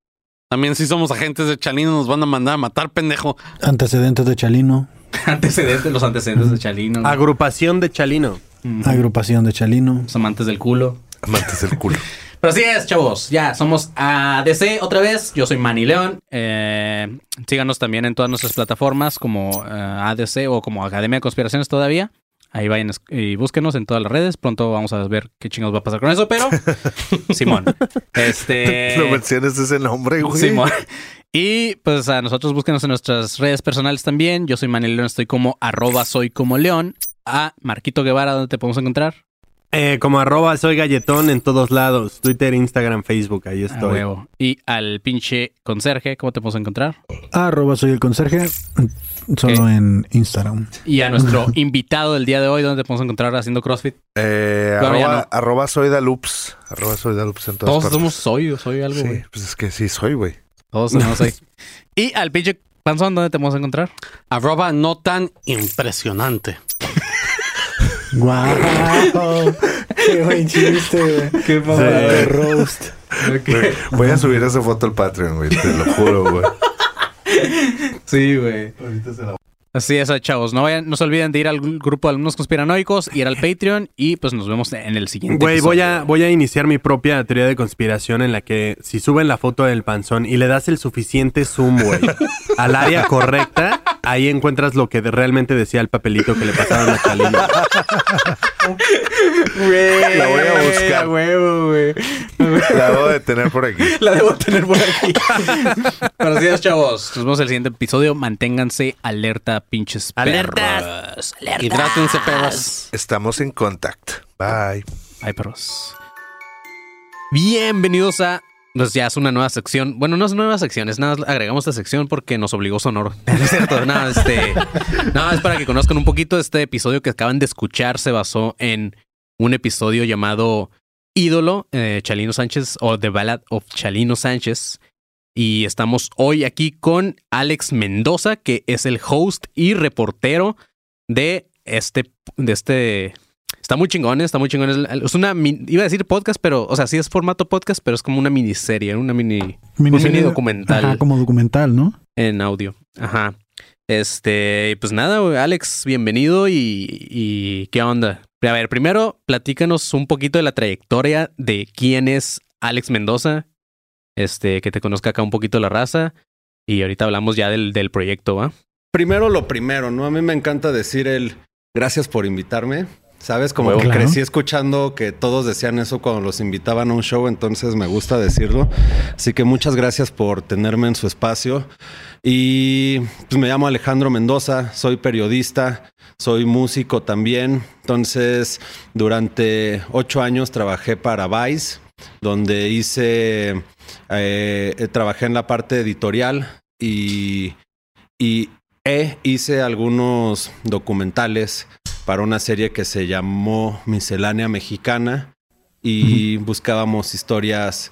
También si somos agentes de Chalino nos van a mandar a matar, pendejo. Antecedentes de Chalino. Antecedentes, los antecedentes de Chalino. Agrupación de Chalino. Agrupación de Chalino. Los amantes del culo. Amantes del culo. Pero así es, chavos. Ya, somos ADC otra vez. Yo soy Manny León. Eh, síganos también en todas nuestras plataformas como eh, ADC o como Academia de Conspiraciones todavía. Ahí vayan y búsquenos en todas las redes. Pronto vamos a ver qué chingados va a pasar con eso, pero Simón. Este No menciones ese nombre, güey. Simón. Y pues a nosotros búsquenos en nuestras redes personales también. Yo soy Manny León, estoy como arroba soy como León. A Marquito Guevara, ¿dónde te podemos encontrar? Eh, como arroba soy galletón en todos lados. Twitter, Instagram, Facebook. Ahí A estoy. huevo. Y al pinche conserje, ¿cómo te podemos encontrar? Arroba soy el conserje. Solo en Instagram. Y a nuestro invitado del día de hoy, ¿dónde te podemos encontrar haciendo CrossFit? Eh, arroba, no. arroba soy Dalups. Arroba soy Dalups en todas Todos partes. somos soy, soy algo, Sí, güey. pues es que sí soy, güey. Todos somos soy. y al pinche Panzón, ¿dónde te vamos a encontrar? Arroba no tan impresionante. ¡Guau! ¡Qué buen chiste, güey! ¡Qué Sí. roast! Voy a subir esa foto al Patreon, güey. Te lo juro, güey. Sí, güey. Así es, chavos. No, vayan, no se olviden de ir al grupo de alumnos conspiranoicos, ir al Patreon y pues nos vemos en el siguiente Güey, voy a, voy a iniciar mi propia teoría de conspiración en la que si suben la foto del panzón y le das el suficiente zoom, güey, al área correcta, ahí encuentras lo que de- realmente decía el papelito que le pasaron a Chalino. La voy a buscar. huevo, güey. La debo de tener por aquí. La debo tener por aquí. Así es, chavos. Nos vemos en el siguiente episodio. Manténganse alerta, pinches perros. Alertas. Hidrátense, perros. Estamos en contact. Bye. Ay, perros. Bienvenidos a. Pues ya es una nueva sección. Bueno, no es nueva sección, es nada, agregamos esta sección porque nos obligó Sonoro. No es cierto, no, este. No, es para que conozcan un poquito este episodio que acaban de escuchar. Se basó en un episodio llamado Ídolo, eh, Chalino Sánchez, o The Ballad of Chalino Sánchez. Y estamos hoy aquí con Alex Mendoza, que es el host y reportero de este, de este Está muy chingón, está muy chingón. Es- una, iba a decir podcast, pero, o sea, sí es formato podcast, pero es como una miniserie, una mini, un mini documental Ajá, como documental, ¿no? en audio. Ajá. Este, pues nada, Alex, bienvenido y, y ¿qué onda? A ver, primero, platícanos un poquito de la trayectoria de quién es Alex Mendoza, este, que te conozca acá un poquito la raza y ahorita hablamos ya del, del proyecto, ¿va? Primero lo primero, ¿no? A mí me encanta decir el gracias por invitarme. ¿Sabes? Como que Claro. crecí escuchando que todos decían eso cuando los invitaban a un show, entonces me gusta decirlo. Así que muchas gracias por tenerme en su espacio. Y pues me llamo Alejandro Mendoza, soy periodista, soy músico también. Entonces, durante ocho años trabajé para Vice, donde hice, eh, trabajé en la parte editorial y, y e hice algunos documentales para una serie que se llamó Miscelánea Mexicana y buscábamos historias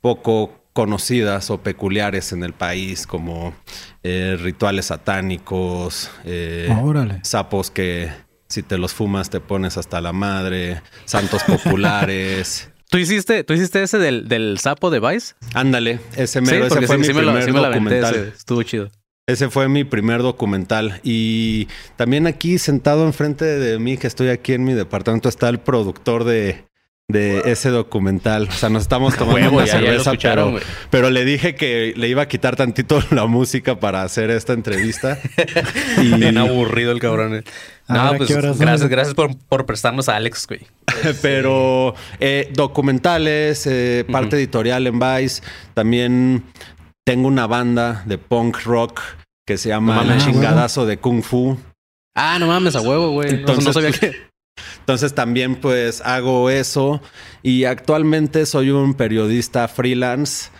poco conocidas o peculiares en el país, como eh, rituales satánicos, eh, Órale. sapos que si te los fumas te pones hasta la madre, santos populares. ¿Tú hiciste, tú hiciste ese del, del sapo de Vice? Ándale, ese, Sí, mero, ese fue sí, mi sí me lo, primer sí me lo aventé, documental. ese, estuvo chido. Ese fue mi primer documental. Y también aquí sentado enfrente de mí, que estoy aquí en mi departamento, está el productor de, de ese documental. O sea, nos estamos tomando Huevo, una ya- cerveza, pero, le dije que le iba a quitar tantito la música para hacer esta entrevista. y, Bien aburrido el cabrón. eh. No, pues ¿qué horas son? gracias, gracias por, por prestarnos a Alex, güey. pero eh, documentales, eh, parte editorial en Vice. También tengo una banda de punk rock que se llama No El mames. Chingadazo de Kung Fu. Ah, no mames, a huevo, güey. Entonces, no sabía que. Entonces también pues hago eso y actualmente soy un periodista freelance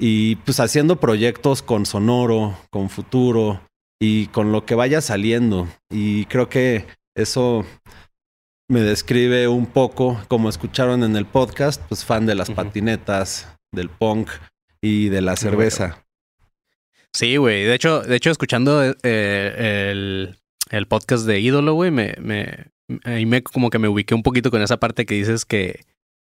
y pues haciendo proyectos con Sonoro, con Futuro y con lo que vaya saliendo. Y creo que eso me describe un poco, como escucharon en el podcast, pues fan de las patinetas, del punk y de la cerveza. Sí, güey. De hecho, de hecho, escuchando eh, el, el podcast de Ídolo, güey, me, me, ahí me como que me ubiqué un poquito con esa parte que dices que,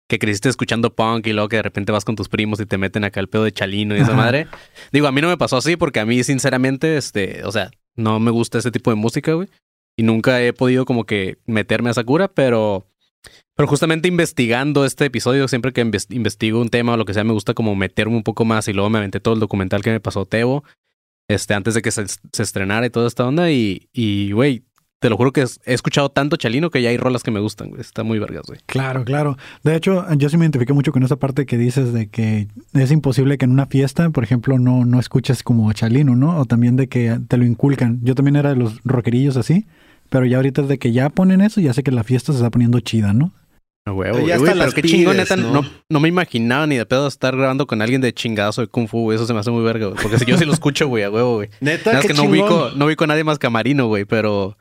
que creciste escuchando punk y luego que de repente vas con tus primos y te meten acá el pedo de chalino y esa Ajá. madre. Digo, a mí no me pasó así porque a mí, sinceramente, este, o sea, no me gusta ese tipo de música, güey. Y nunca he podido como que meterme a esa cura, pero, pero justamente investigando este episodio, siempre que inves- investigo un tema o lo que sea, me gusta como meterme un poco más y luego me aventé todo el documental que me pasó Tebo, este, antes de que se, se estrenara y toda esta onda y, y, güey, te lo juro que he escuchado tanto Chalino que ya hay rolas que me gustan, güey. Está muy vergas, güey. Claro, claro. De hecho, yo sí me identifiqué mucho con esa parte que dices de que es imposible que en una fiesta, por ejemplo, no, no escuches como Chalino, ¿no? O también de que te lo inculcan. Yo también era de los rockerillos así, pero ya ahorita es de que ya ponen eso, ya sé que la fiesta se está poniendo chida, ¿no? Huevo, Ya güey. Güey, las pero qué chingón, pides, neta. ¿no? ¿no? No, me imaginaba ni de pedo estar grabando con alguien de chingadazo de Kung Fu, güey. Eso se me hace muy verga, güey. Porque si yo sí lo escucho, güey, a huevo, güey. Neta, Nada qué que no chingón. ubico, no ubico a nadie más que a Marino, güey, pero,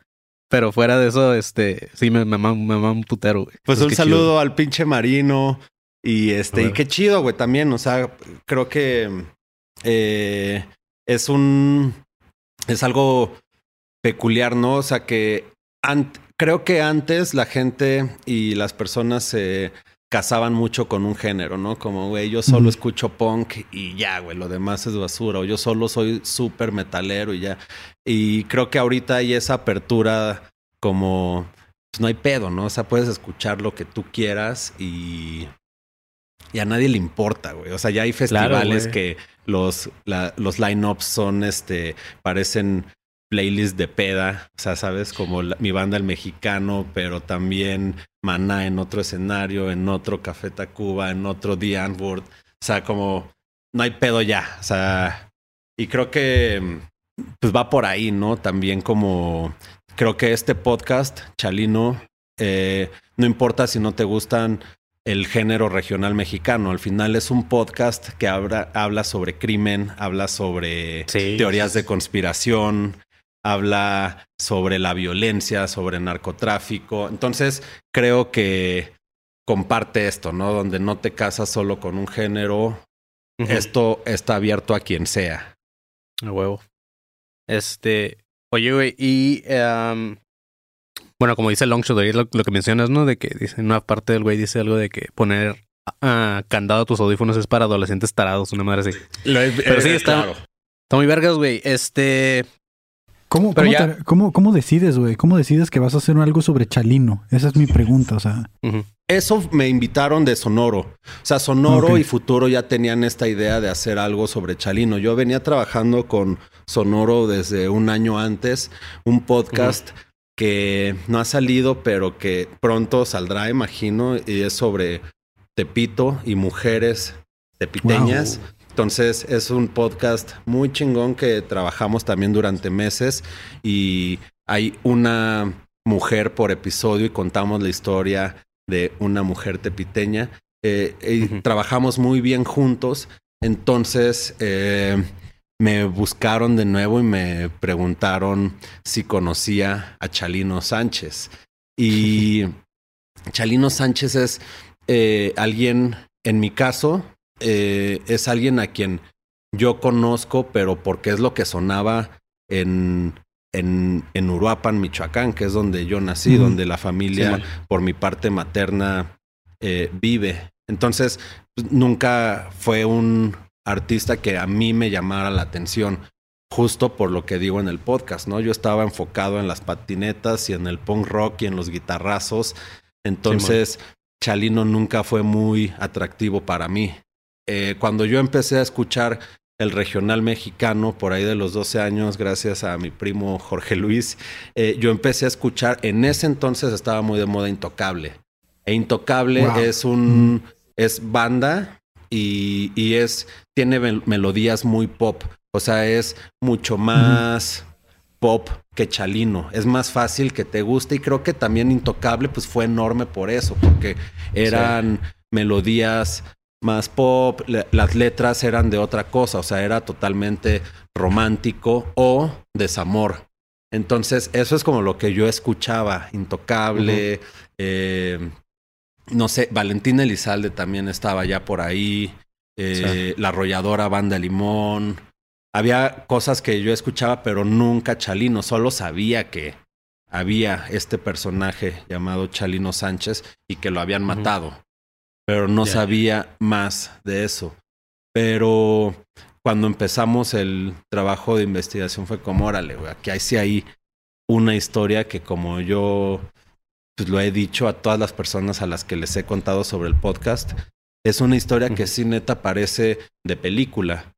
pero fuera de eso, este, sí me me mama me mama un putero, güey. Pues Es un saludo al pinche Marino. Y este, y qué chido, güey, también. O sea, creo que eh, es un es algo peculiar, ¿no? O sea que ant- creo que antes la gente y las personas se casaban mucho con un género, ¿no? Como, güey, yo solo escucho punk y ya, güey, lo demás es basura. O yo solo soy súper metalero y ya. Y creo que ahorita hay esa apertura como, pues no hay pedo, ¿no? O sea, puedes escuchar lo que tú quieras y, y a nadie le importa, güey. O sea, ya hay festivales que los, la- los line-ups son, este, parecen playlists de peda, o sea, sabes, como la- mi banda el mexicano, pero también Maná en otro escenario, en otro Café Tacuba, en otro The Antwoord, o sea, como no hay pedo ya, o sea, y creo que pues va por ahí, ¿no? También como creo que este podcast, Chalino, eh, no importa si no te gustan el género regional mexicano, al final es un podcast que habla, habla sobre crimen, habla sobre Sí. teorías de conspiración, habla sobre la violencia, sobre narcotráfico. Entonces, creo que comparte esto, ¿no? Donde no te casas solo con un género. Esto está abierto a quien sea. A huevo. Este. Oye, güey, y. em, bueno, como dice Longshot, lo, lo que mencionas, ¿no? De que dice, en una parte del güey dice algo de que poner ah, candado a tus audífonos es para adolescentes tarados, una madre así. Pero sí, está, está muy vergas, güey. Este. ¿Cómo, Pero cómo, ya- te- cómo- cómo decides, güey? ¿Cómo decides que vas a hacer algo sobre Chalino? Esa es mi pregunta, o sea. Eso me invitaron de Sonoro. O sea, Sonoro y Futuro ya tenían esta idea de hacer algo sobre Chalino. Yo venía trabajando con Sonoro desde un año antes, un podcast que no ha salido, pero que pronto saldrá, imagino, y es sobre Tepito y mujeres tepiteñas. Entonces es un podcast muy chingón que trabajamos también durante meses y hay una mujer por episodio y contamos la historia de una mujer tepiteña. Eh. Trabajamos muy bien juntos. Entonces eh, me buscaron de nuevo y me preguntaron si conocía a Chalino Sánchez. Y Chalino Sánchez es eh, alguien, en mi caso, eh, es alguien a quien yo conozco, pero porque es lo que sonaba en, en, en Uruapan, Michoacán, que es donde yo nací, donde la familia, por mi parte materna, eh, vive. Entonces, pues, nunca fue un artista que a mí me llamara la atención, justo por lo que digo en el podcast, ¿no? Yo estaba enfocado en las patinetas y en el punk rock y en los guitarrazos. Entonces, Chalino nunca fue muy atractivo para mí. Eh, cuando yo empecé a escuchar el regional mexicano por ahí de los 12 años, gracias a mi primo Jorge Luis, eh, yo empecé a escuchar, en ese entonces estaba muy de moda Intocable. E Intocable Wow. es un, es banda y, y es, tiene mel- melodías muy pop. O sea, es mucho más pop que Chalino. Es más fácil que te guste y creo que también Intocable pues fue enorme por eso, porque eran melodías más pop, le- las letras eran de otra cosa, o sea, era totalmente romántico o desamor. Entonces, eso es como lo que yo escuchaba, Intocable, eh, no sé, Valentín Elizalde también estaba ya por ahí, eh, la arrolladora Banda Limón. Había cosas que yo escuchaba, pero nunca Chalino, solo sabía que había este personaje llamado Chalino Sánchez y que lo habían matado, pero no sabía más de eso. Pero cuando empezamos el trabajo de investigación fue como, órale, güey, aquí hay, sí hay una historia que como yo pues lo he dicho a todas las personas a las que les he contado sobre el podcast, es una historia que sí neta parece de película.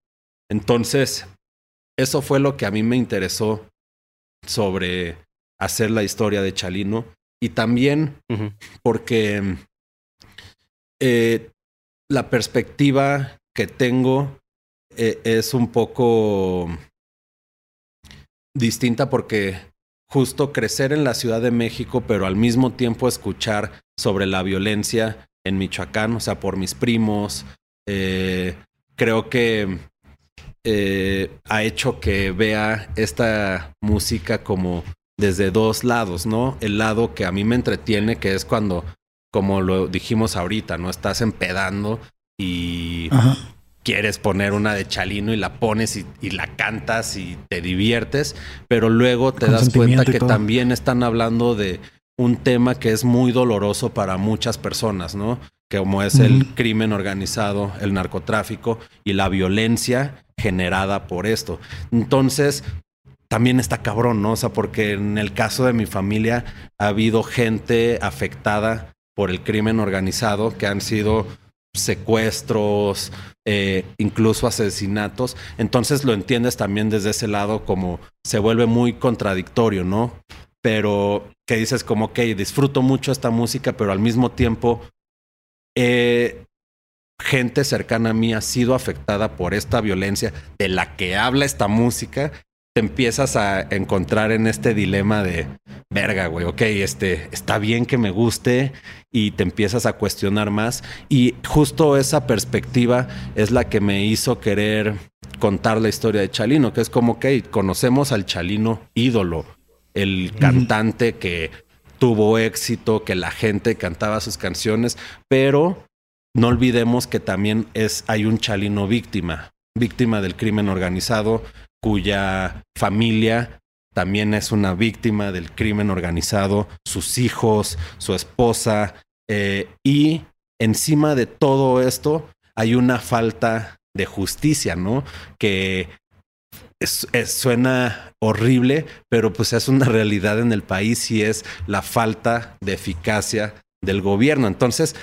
Entonces, eso fue lo que a mí me interesó sobre hacer la historia de Chalino y también porque eh, la perspectiva que tengo eh, es un poco distinta porque justo crecer en la Ciudad de México, pero al mismo tiempo escuchar sobre la violencia en Michoacán, o sea, por mis primos, eh, creo que ha hecho que vea esta música como desde dos lados, ¿no? El lado que a mí me entretiene, que es cuando, como lo dijimos ahorita, ¿no? Estás empedando y Ajá. quieres poner una de Chalino y la pones y, y la cantas y te diviertes, pero luego te das cuenta que también están hablando de un tema que es muy doloroso para muchas personas, ¿no? Que como es el crimen organizado, el narcotráfico y la violencia generada por esto. Entonces, también está cabrón, ¿no? O sea, porque en el caso de mi familia ha habido gente afectada por el crimen organizado que han sido secuestros, eh, incluso asesinatos. Entonces lo entiendes también desde ese lado como se vuelve muy contradictorio, ¿no? Pero que dices como, ok, disfruto mucho esta música, pero al mismo tiempo eh, gente cercana a mí ha sido afectada por esta violencia de la que habla esta música, te empiezas a encontrar en este dilema de verga, güey, ok, este, está bien que me guste y te empiezas a cuestionar más. Y justo esa perspectiva es la que me hizo querer contar la historia de Chalino, que es como, ok, conocemos al Chalino ídolo, el cantante que tuvo éxito, que la gente cantaba sus canciones, pero no olvidemos que también es, hay un Chalino víctima, víctima del crimen organizado, cuya familia también es una víctima del crimen organizado, sus hijos, su esposa, eh, y encima de todo esto hay una falta de justicia, ¿no? Que es- suena horrible, pero pues es una realidad en el país y es la falta de eficacia del gobierno. Entonces,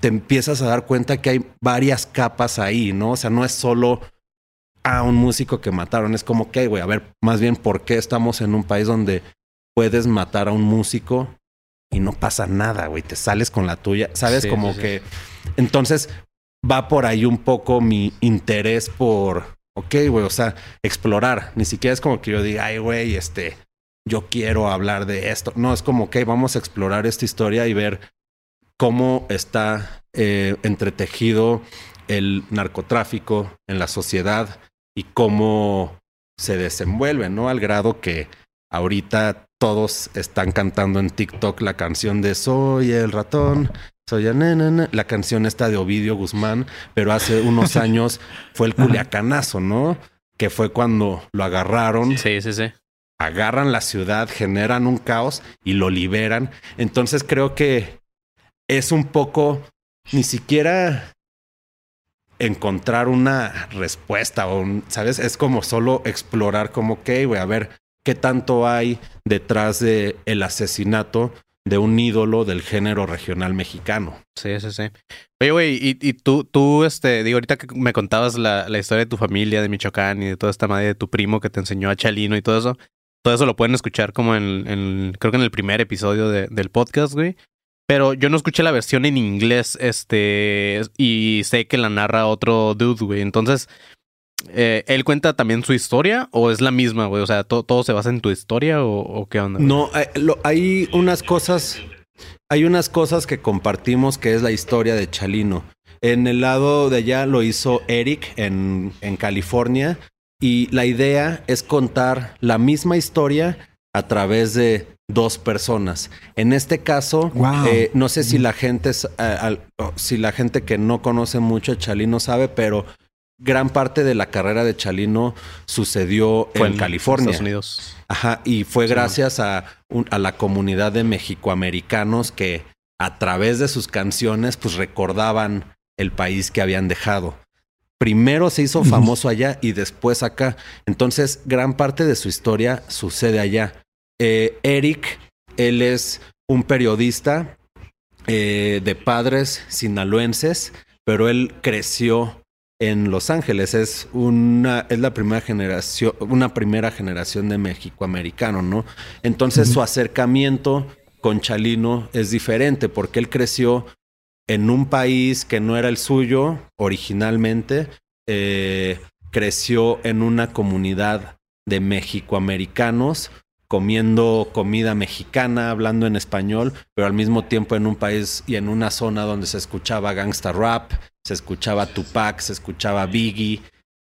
te empiezas a dar cuenta que hay varias capas ahí, ¿no? O sea, no es solo a un músico que mataron, es como que, güey, a ver, más bien, ¿por qué estamos en un país donde puedes matar a un músico y no pasa nada, güey? Te sales con la tuya, ¿sabes? Sí, como sí. que... Entonces, va por ahí un poco mi interés por, ok, güey, o sea, explorar. Ni siquiera es como que yo diga, ay, güey, este, yo quiero hablar de esto. No, es como, ok, vamos a explorar esta historia y ver cómo está eh, entretejido el narcotráfico en la sociedad y cómo se desenvuelve, ¿no? Al grado que ahorita todos están cantando en TikTok la canción de Soy el ratón, soy el na, na, na. la canción está de Ovidio Guzmán, pero hace unos años fue el culiacanazo, ¿no? Que fue cuando lo agarraron Sí, sí, sí. agarran la ciudad, generan un caos y lo liberan. Entonces creo que es un poco ni siquiera encontrar una respuesta o un, ¿sabes? Es como solo explorar como, ok, güey, a ver qué tanto hay detrás de el asesinato de un ídolo del género regional mexicano. Sí, sí, sí. Oye, güey, y, y tú, tú, este, digo, ahorita que me contabas la, la historia de tu familia de Michoacán y de toda esta madre de tu primo que te enseñó a Chalino y todo eso, todo eso lo pueden escuchar como en, en- creo que en el primer episodio de- del podcast, güey. Pero yo no escuché la versión en inglés, este, y sé que la narra otro dude, güey. Entonces, eh, ¿él cuenta también su historia o es la misma, güey? O sea, ¿to- ¿todo, se basa en tu historia o, qué onda? No, eh, lo- hay unas cosas, hay unas cosas que compartimos que es la historia de Chalino. En el lado de allá lo hizo Eric en, en California y la idea es contar la misma historia a través de dos personas. En este caso, Wow. eh, no sé si la gente, es, eh, si la gente que no conoce mucho a Chalino sabe, pero gran parte de la carrera de Chalino sucedió Fue en, California. Estados Unidos. Ajá, y fue Sí, gracias a, un- a la comunidad de mexicoamericanos que a través de sus canciones pues recordaban el país que habían dejado. Primero se hizo famoso allá y después acá. Entonces, gran parte de su historia sucede allá. Eh, Eric, él es un periodista eh, de padres sinaloenses, pero él creció en Los Ángeles. Es una, es la primera generación, una primera generación de México-americano, ¿no? Entonces su acercamiento con Chalino es diferente porque él creció en un país que no era el suyo originalmente. eh, creció en una comunidad de México-americanos comiendo comida mexicana, hablando en español, pero al mismo tiempo en un país y en una zona donde se escuchaba gangsta rap, se escuchaba Tupac, se escuchaba Biggie,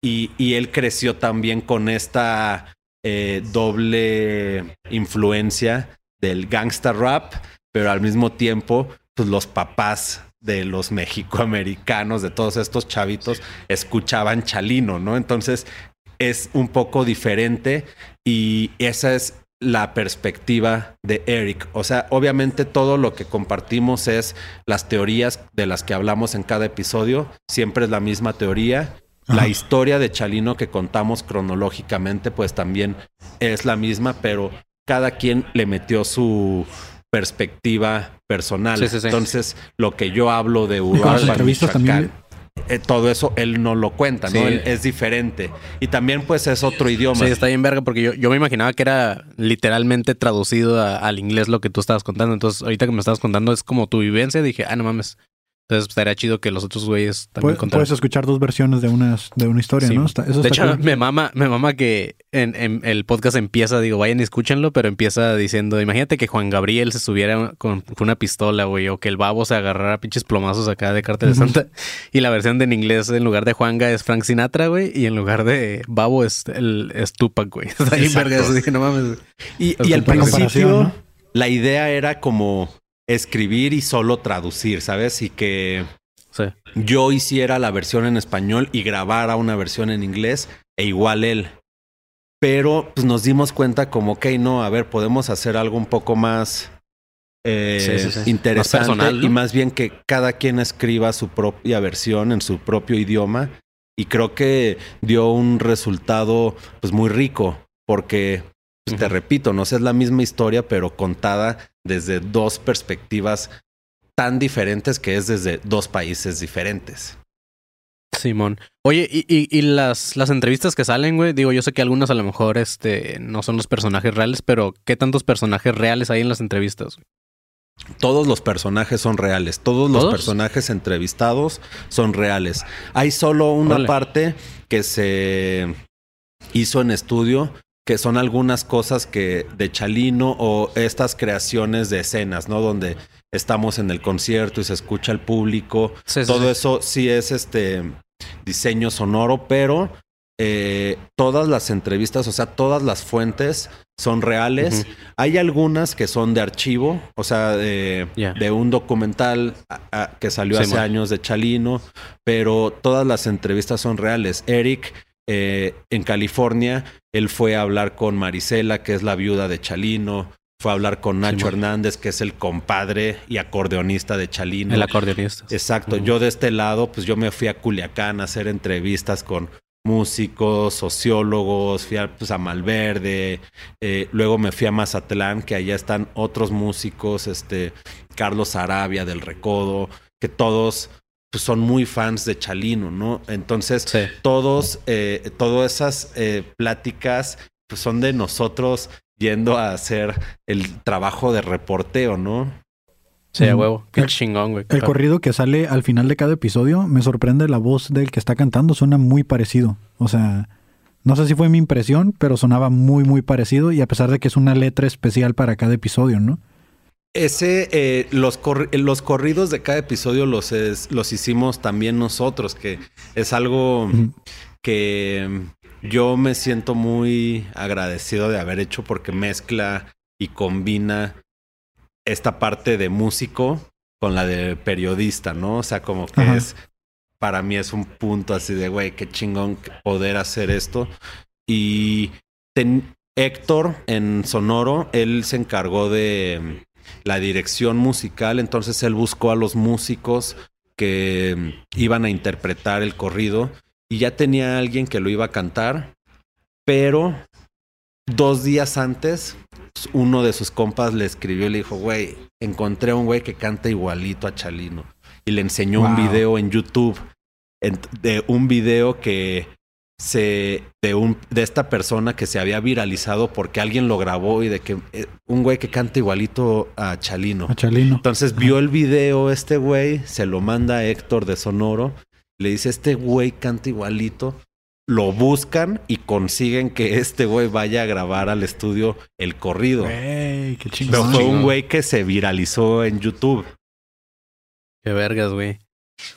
y, él creció también con esta eh, doble influencia del gangsta rap, pero al mismo tiempo, pues los papás de los mexicoamericanos, de todos estos chavitos, escuchaban Chalino, ¿no? Entonces es un poco diferente y esa es la perspectiva de Eric. O sea, obviamente todo lo que compartimos es las teorías de las que hablamos en cada episodio, siempre es la misma teoría. La historia de Chalino que contamos cronológicamente, pues también es la misma, pero cada quien le metió su perspectiva personal. Sí, sí, sí. Entonces, lo que yo hablo de Michoacán, también- eh, todo eso él no lo cuenta, ¿no? Sí. Él es diferente. Y también, pues, es otro idioma. Sí, está bien verga porque yo, yo me imaginaba que era literalmente traducido a- al inglés lo que tú estabas contando. Entonces, ahorita que me estabas contando es como tu vivencia. Dije, ah, no mames. Entonces, estaría chido que los otros güeyes también Puedes, contaran. puedes escuchar dos versiones de, unas, de una historia, Sí. ¿no? Está- eso de está hecho, cool. me mama, me mama que en, en el podcast empieza, digo, vayan y escúchenlo, pero empieza diciendo, imagínate que Juan Gabriel se subiera con, con una pistola, güey, o que el babo se agarrara pinches plomazos acá de Cartel de Santa. Y la versión de en inglés, en lugar de Juanga, es Frank Sinatra, güey, y en lugar de babo es el es Tupac, güey. Está Exacto. verga eso, dije, no mames. Y, Pues y al principio, ¿no? la idea era como escribir y solo traducir, ¿sabes? Y que Sí. yo hiciera la versión en español y grabara una versión en inglés e igual él. Pero pues nos dimos cuenta como, ok, no, a ver, podemos hacer algo un poco más eh, Sí, sí, sí. interesante Más personal, ¿no? y más bien que cada quien escriba su propia versión en su propio idioma. Y creo que dio un resultado pues muy rico porque, pues, te repito, no sé, es la misma historia, pero contada desde dos perspectivas tan diferentes que es desde dos países diferentes. Simón. Oye, y, y, y las, las entrevistas que salen, güey, digo, yo sé que algunas a lo mejor este, no son los personajes reales, pero ¿qué tantos personajes reales hay en las entrevistas? Todos los personajes son reales, todos los personajes entrevistados son reales. Hay solo una Órale. parte que se hizo en estudio, que son algunas cosas que de Chalino o estas creaciones de escenas, ¿no? Donde estamos en el concierto y se escucha al público. Sí, Todo sí. eso sí es este diseño sonoro, pero eh, todas las entrevistas, o sea, todas las fuentes son reales. Hay algunas que son de archivo, o sea, de, de un documental a- a- que salió Sí, hace man. años de Chalino, pero todas las entrevistas son reales. Eric, eh, en California, él fue a hablar con Marisela, que es la viuda de Chalino. Fue a hablar con Nacho. Hernández, que es el compadre y acordeonista de Chalino. El acordeonista. Exacto. Yo de este lado, pues yo me fui a Culiacán a hacer entrevistas con músicos, sociólogos, fui a, pues, a Malverde, eh, luego me fui a Mazatlán, que allá están otros músicos, este, Carlos Arabia del Recodo, que todos pues, son muy fans de Chalino, ¿no? Entonces, Sí. todos, eh, todas esas eh, pláticas pues, son de nosotros yendo a hacer el trabajo de reporteo, ¿no? Sí, a huevo. Qué El- chingón, güey. El corrido que sale al final de cada episodio, me sorprende la voz del que está cantando, suena muy parecido. O sea, no sé si fue mi impresión, pero sonaba muy, muy parecido y a pesar de que es una letra especial para cada episodio, ¿no? Ese, eh, los, los corridos de cada episodio los, es- los hicimos también nosotros, que es algo que yo me siento muy agradecido de haber hecho porque mezcla y combina esta parte de músico con la de periodista, ¿no? O sea, como que Ajá. es, para mí es un punto así de, güey, qué chingón poder hacer esto. Y ten- Héctor en Sonoro, él se encargó de la dirección musical, entonces él buscó a los músicos que mm, iban a interpretar el corrido y ya tenía alguien que lo iba a cantar, pero dos días antes uno de sus compas le escribió y le dijo, güey, encontré a un güey que canta igualito a Chalino y le enseñó un video en YouTube de un video que se de un de esta persona que se había viralizado porque alguien lo grabó y de que eh, un güey que canta igualito a Chalino. A Chalino. Entonces vio el video este güey, se lo manda a Héctor de Sonoro, le dice, este güey canta igualito, lo buscan y consiguen que este güey vaya a grabar al estudio el corrido. Qué Pero fue un güey que se viralizó en YouTube. Qué vergas, güey.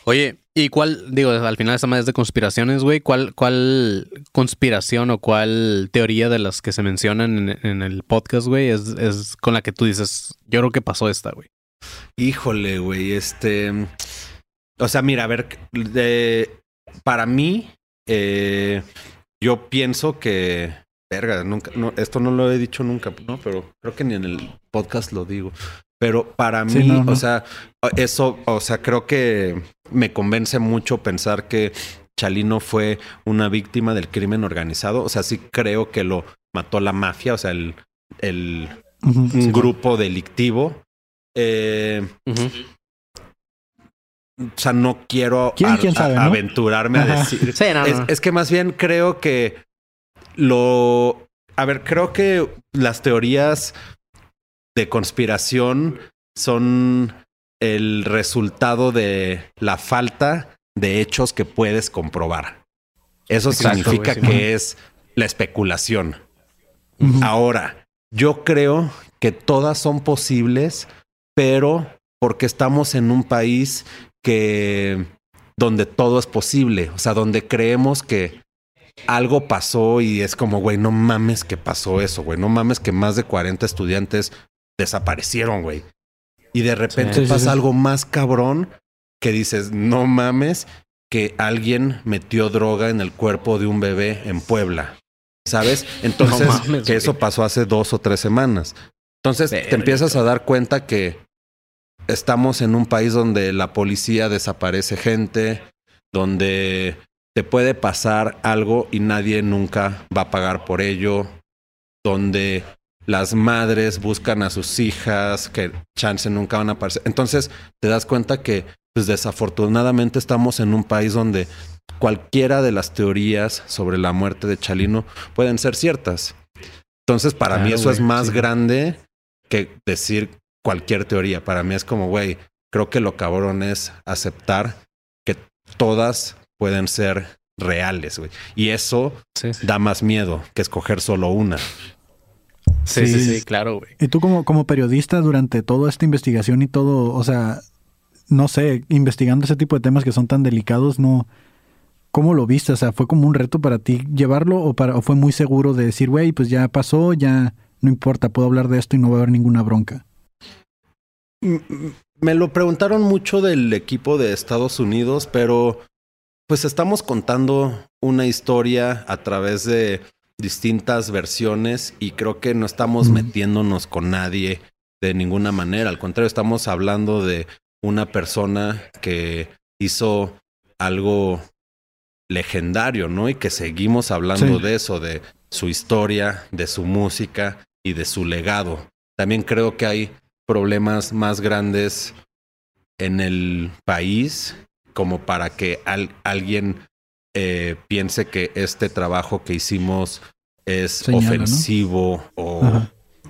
Oye, ¿y cuál, digo, al final esta es de conspiraciones, güey? ¿Cuál, ¿Cuál conspiración o cuál teoría de las que se mencionan en, el podcast, güey, es, es con la que tú dices, yo creo que pasó esta, güey? Híjole, güey, este... O sea, mira, a ver, de- para mí, eh, yo pienso que... Verga, nunca, no, esto no lo he dicho nunca, ¿no? Pero creo que ni en el podcast lo digo. Pero para mí, Sí, no, no. o sea, eso, o sea, creo que me convence mucho pensar que Chalino fue una víctima del crimen organizado. O sea, sí creo que lo mató la mafia, o sea, el, el un grupo delictivo. Eh, o sea, no quiero ¿Quién- a- quién sabe, a- no? aventurarme a decir. Sí, no, es, es que más bien creo que lo. A ver, creo que las teorías de conspiración son el resultado de la falta de hechos que puedes comprobar. Eso Exacto, significa sí. que es la especulación. Ahora, yo creo que todas son posibles, pero porque estamos en un país que donde todo es posible, o sea, donde creemos que algo pasó y es como, güey, no mames que pasó eso, güey, no mames que más de 40 estudiantes desaparecieron, güey. Y de repente Sí, sí, pasa sí. algo más cabrón que dices, no mames que alguien metió droga en el cuerpo de un bebé en Puebla. ¿Sabes? Entonces, mames, que eso pasó hace dos o tres semanas. Entonces, te empiezas a dar cuenta que estamos en un país donde la policía desaparece gente, donde te puede pasar algo y nadie nunca va a pagar por ello, donde las madres buscan a sus hijas que chance nunca van a aparecer. Entonces te das cuenta que pues desafortunadamente estamos en un país donde cualquiera de las teorías sobre la muerte de Chalino pueden ser ciertas. Entonces para mí Claro, eso es más sí. grande que decir cualquier teoría. Para mí es como, güey, creo que lo cabrón es aceptar que todas pueden ser reales, güey. Y eso Sí, sí. da más miedo que escoger solo una. Sí, sí, Sí. sí, claro, güey. Y tú como, como periodista durante toda esta investigación y todo, o sea, no sé, investigando ese tipo de temas que son tan delicados, no, ¿cómo lo viste? O sea, ¿fue como un reto para ti llevarlo o, para, o fue muy seguro de decir, güey, pues ya pasó, ya no importa, puedo hablar de esto y no va a haber ninguna bronca? Mm, Me lo preguntaron mucho del equipo de Estados Unidos, pero pues estamos contando una historia a través de distintas versiones y creo que no estamos metiéndonos con nadie de ninguna manera. Al contrario, estamos hablando de una persona que hizo algo legendario, ¿no? Y que seguimos hablando Sí. de eso, de su historia, de su música y de su legado. También creo que hay problemas más grandes en el país como para que al- alguien eh, piense que este trabajo que hicimos es Señala, ¿no? ofensivo o,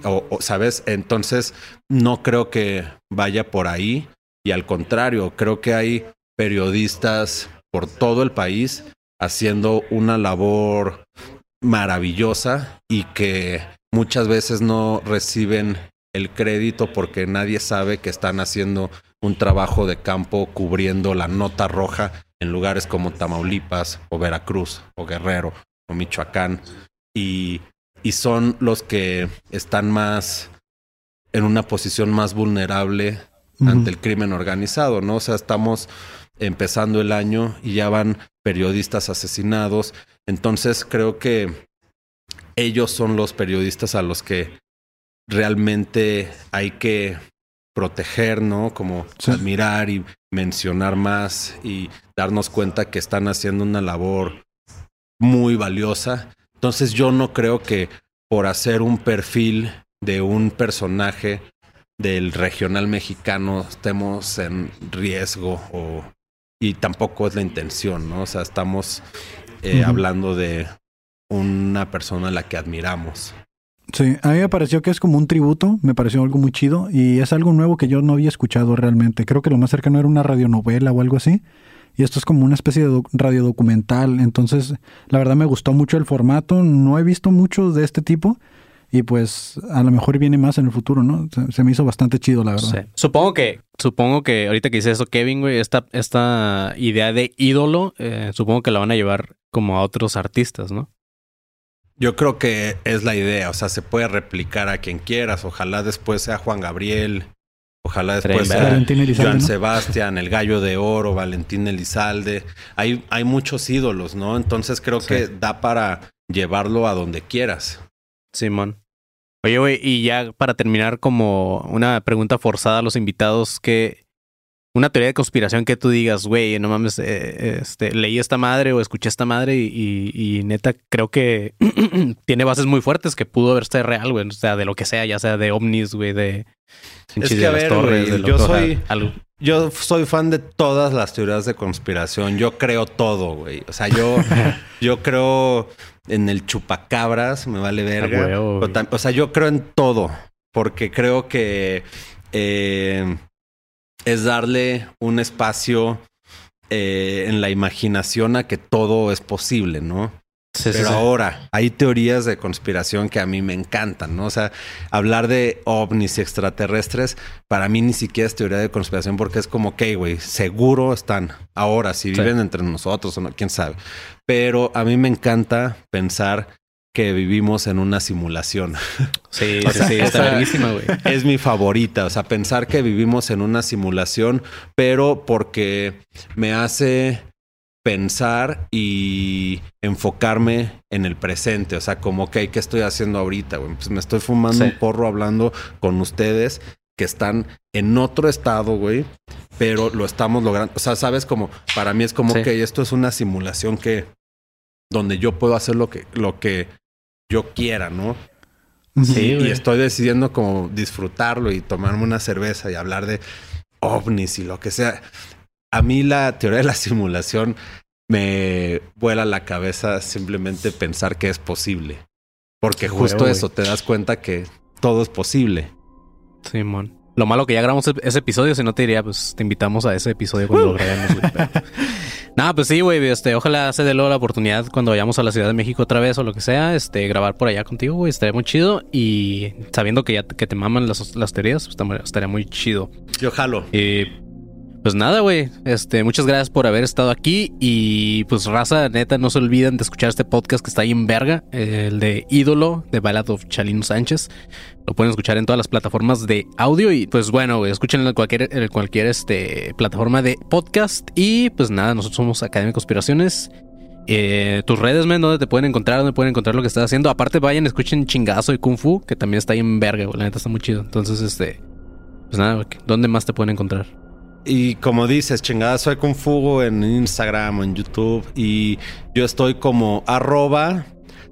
o- o, ¿sabes? Entonces, no creo que vaya por ahí y al contrario, creo que hay periodistas por todo el país haciendo una labor maravillosa y que muchas veces no reciben el crédito porque nadie sabe que están haciendo un trabajo de campo cubriendo la nota roja en lugares como Tamaulipas o Veracruz o Guerrero o Michoacán y, y son los que están más en una posición más vulnerable ante el crimen organizado, ¿no? O sea, estamos empezando el año y ya van periodistas asesinados. Entonces creo que ellos son los periodistas a los que realmente hay que proteger, ¿no? Como Sí. admirar y mencionar más y darnos cuenta que están haciendo una labor muy valiosa. Entonces yo no creo que por hacer un perfil de un personaje del regional mexicano estemos en riesgo o y tampoco es la intención, ¿no? O sea, estamos eh, hablando de una persona a la que admiramos. Sí, a mí me pareció que es como un tributo, me pareció algo muy chido y es algo nuevo que yo no había escuchado realmente. Creo que lo más cercano era una radionovela o algo así. Y esto es como una especie de doc- radiodocumental. Entonces, la verdad me gustó mucho el formato. No he visto muchos de este tipo. Y pues a lo mejor viene más en el futuro, ¿no? Se, me hizo bastante chido, la verdad. Supongo que, supongo que ahorita que dice eso, Kevin, güey, esta, esta idea de ídolo, eh, supongo que la van a llevar como a otros artistas, ¿no? Yo creo que es la idea, o sea, se puede replicar a quien quieras. Ojalá después sea Juan Gabriel Ojalá después bien sea Valentín Elizalde, Joan ¿no? Sebastián, el Gallo de Oro, Valentín Elizalde. Hay, hay muchos ídolos, ¿no? Entonces creo Sí. que da para llevarlo a donde quieras. Simón. Oye, güey, y ya para terminar, como una pregunta forzada a los invitados, que una teoría de conspiración que tú digas, güey, no mames, eh, este, leí esta madre o escuché esta madre y, y- y neta creo que tiene bases muy fuertes que pudo haber sido real, güey, o sea, de lo que sea, ya sea de ovnis, güey, de, Es de que, a ver, torres, yo soy- algo. Yo soy fan de todas las teorías de conspiración. Yo creo todo, güey. O sea, yo, yo creo en el chupacabras, me vale verga. huevo, o sea, yo creo en todo. Porque creo que eh, es darle un espacio eh, en la imaginación a que todo es posible, ¿no? Sí, Pero sí. ahora, hay teorías de conspiración que a mí me encantan, ¿no? O sea, hablar de ovnis y extraterrestres, para mí ni siquiera es teoría de conspiración porque es como, ok, güey, seguro están ahora, si viven entre nosotros o no, quién sabe. Pero a mí me encanta pensar que vivimos en una simulación. Sí, O sí, sea, sí, está verguísima, güey. es mi favorita, o sea, pensar que vivimos en una simulación, pero porque me hace pensar y enfocarme en el presente, o sea, como que ¿qué estoy haciendo ahorita? güey? Pues me estoy fumando Sí. un porro hablando con ustedes que están en otro estado, güey, pero lo estamos logrando, o sea, sabes como para mí es como Sí. que esto es una simulación que donde yo puedo hacer lo que lo que yo quiera, ¿no? Sí, y, estoy decidiendo como disfrutarlo y tomarme una cerveza y hablar de ovnis y lo que sea. A mí la teoría de la simulación me vuela la cabeza simplemente pensar que es posible. Porque justo eso, te das cuenta que todo es posible. Simón. Lo malo que ya grabamos ese episodio, si no te diría, pues te invitamos a ese episodio cuando lo grabemos, Nada, pues sí, güey, este, ojalá se dé luego la oportunidad cuando vayamos a la Ciudad de México otra vez o lo que sea, este, grabar por allá contigo, güey, estaría muy chido y sabiendo que ya que te maman las, las teorías, pues, estaría muy chido. Yo jalo. Y pues nada, güey. Este, muchas gracias por haber estado aquí. Y pues, raza, neta, no se olviden de escuchar este podcast que está ahí en verga. El de Ídolo, de Ballad of Chalino Sánchez. Lo pueden escuchar en todas las plataformas de audio. Y pues bueno, güey, escúchenlo en cualquier, en cualquier este, plataforma de podcast. Y pues nada, nosotros somos Academia de Conspiraciones. Eh, tus redes, men, ¿dónde te pueden encontrar? ¿Dónde pueden encontrar lo que estás haciendo? Aparte, vayan, escuchen Chingazo y Kung Fu, que también está ahí en verga, güey. La neta está muy chido. Entonces, este. Pues nada, ¿dónde más te pueden encontrar? Y como dices, chingada, soy con Fugo en Instagram o en YouTube. Y yo estoy como arroba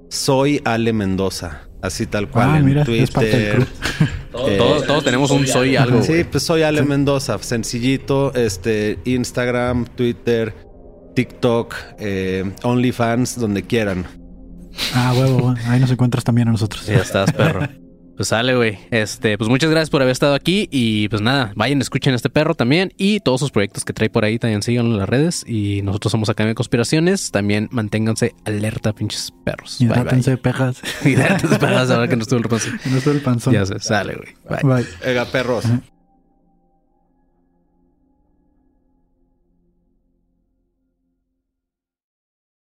soy Ale Mendoza. Así tal cual Ah, en mira, Twitter. Eh, todos, todos tenemos un soy algo. Sí, pues soy Ale Mendoza, sencillito, este, Instagram, Twitter, TikTok, eh, OnlyFans, donde quieran. Ah, huevo, huevo. ahí nos encuentras también a nosotros. Ya estás, perro. Pues sale, güey. Este, pues muchas gracias por haber estado aquí. Y pues nada, vayan, escuchen a este perro también. Y todos sus proyectos que trae por ahí también síganlo en las redes. Y nosotros somos Academia de Conspiraciones. También manténganse alerta, pinches perros. Bye. Hidrátense, pejas. Hidrátense, perras, ahora que no estuvo el roce. No estoy el panzón. Ya se sale, güey. Bye. Bye. Ega, perros.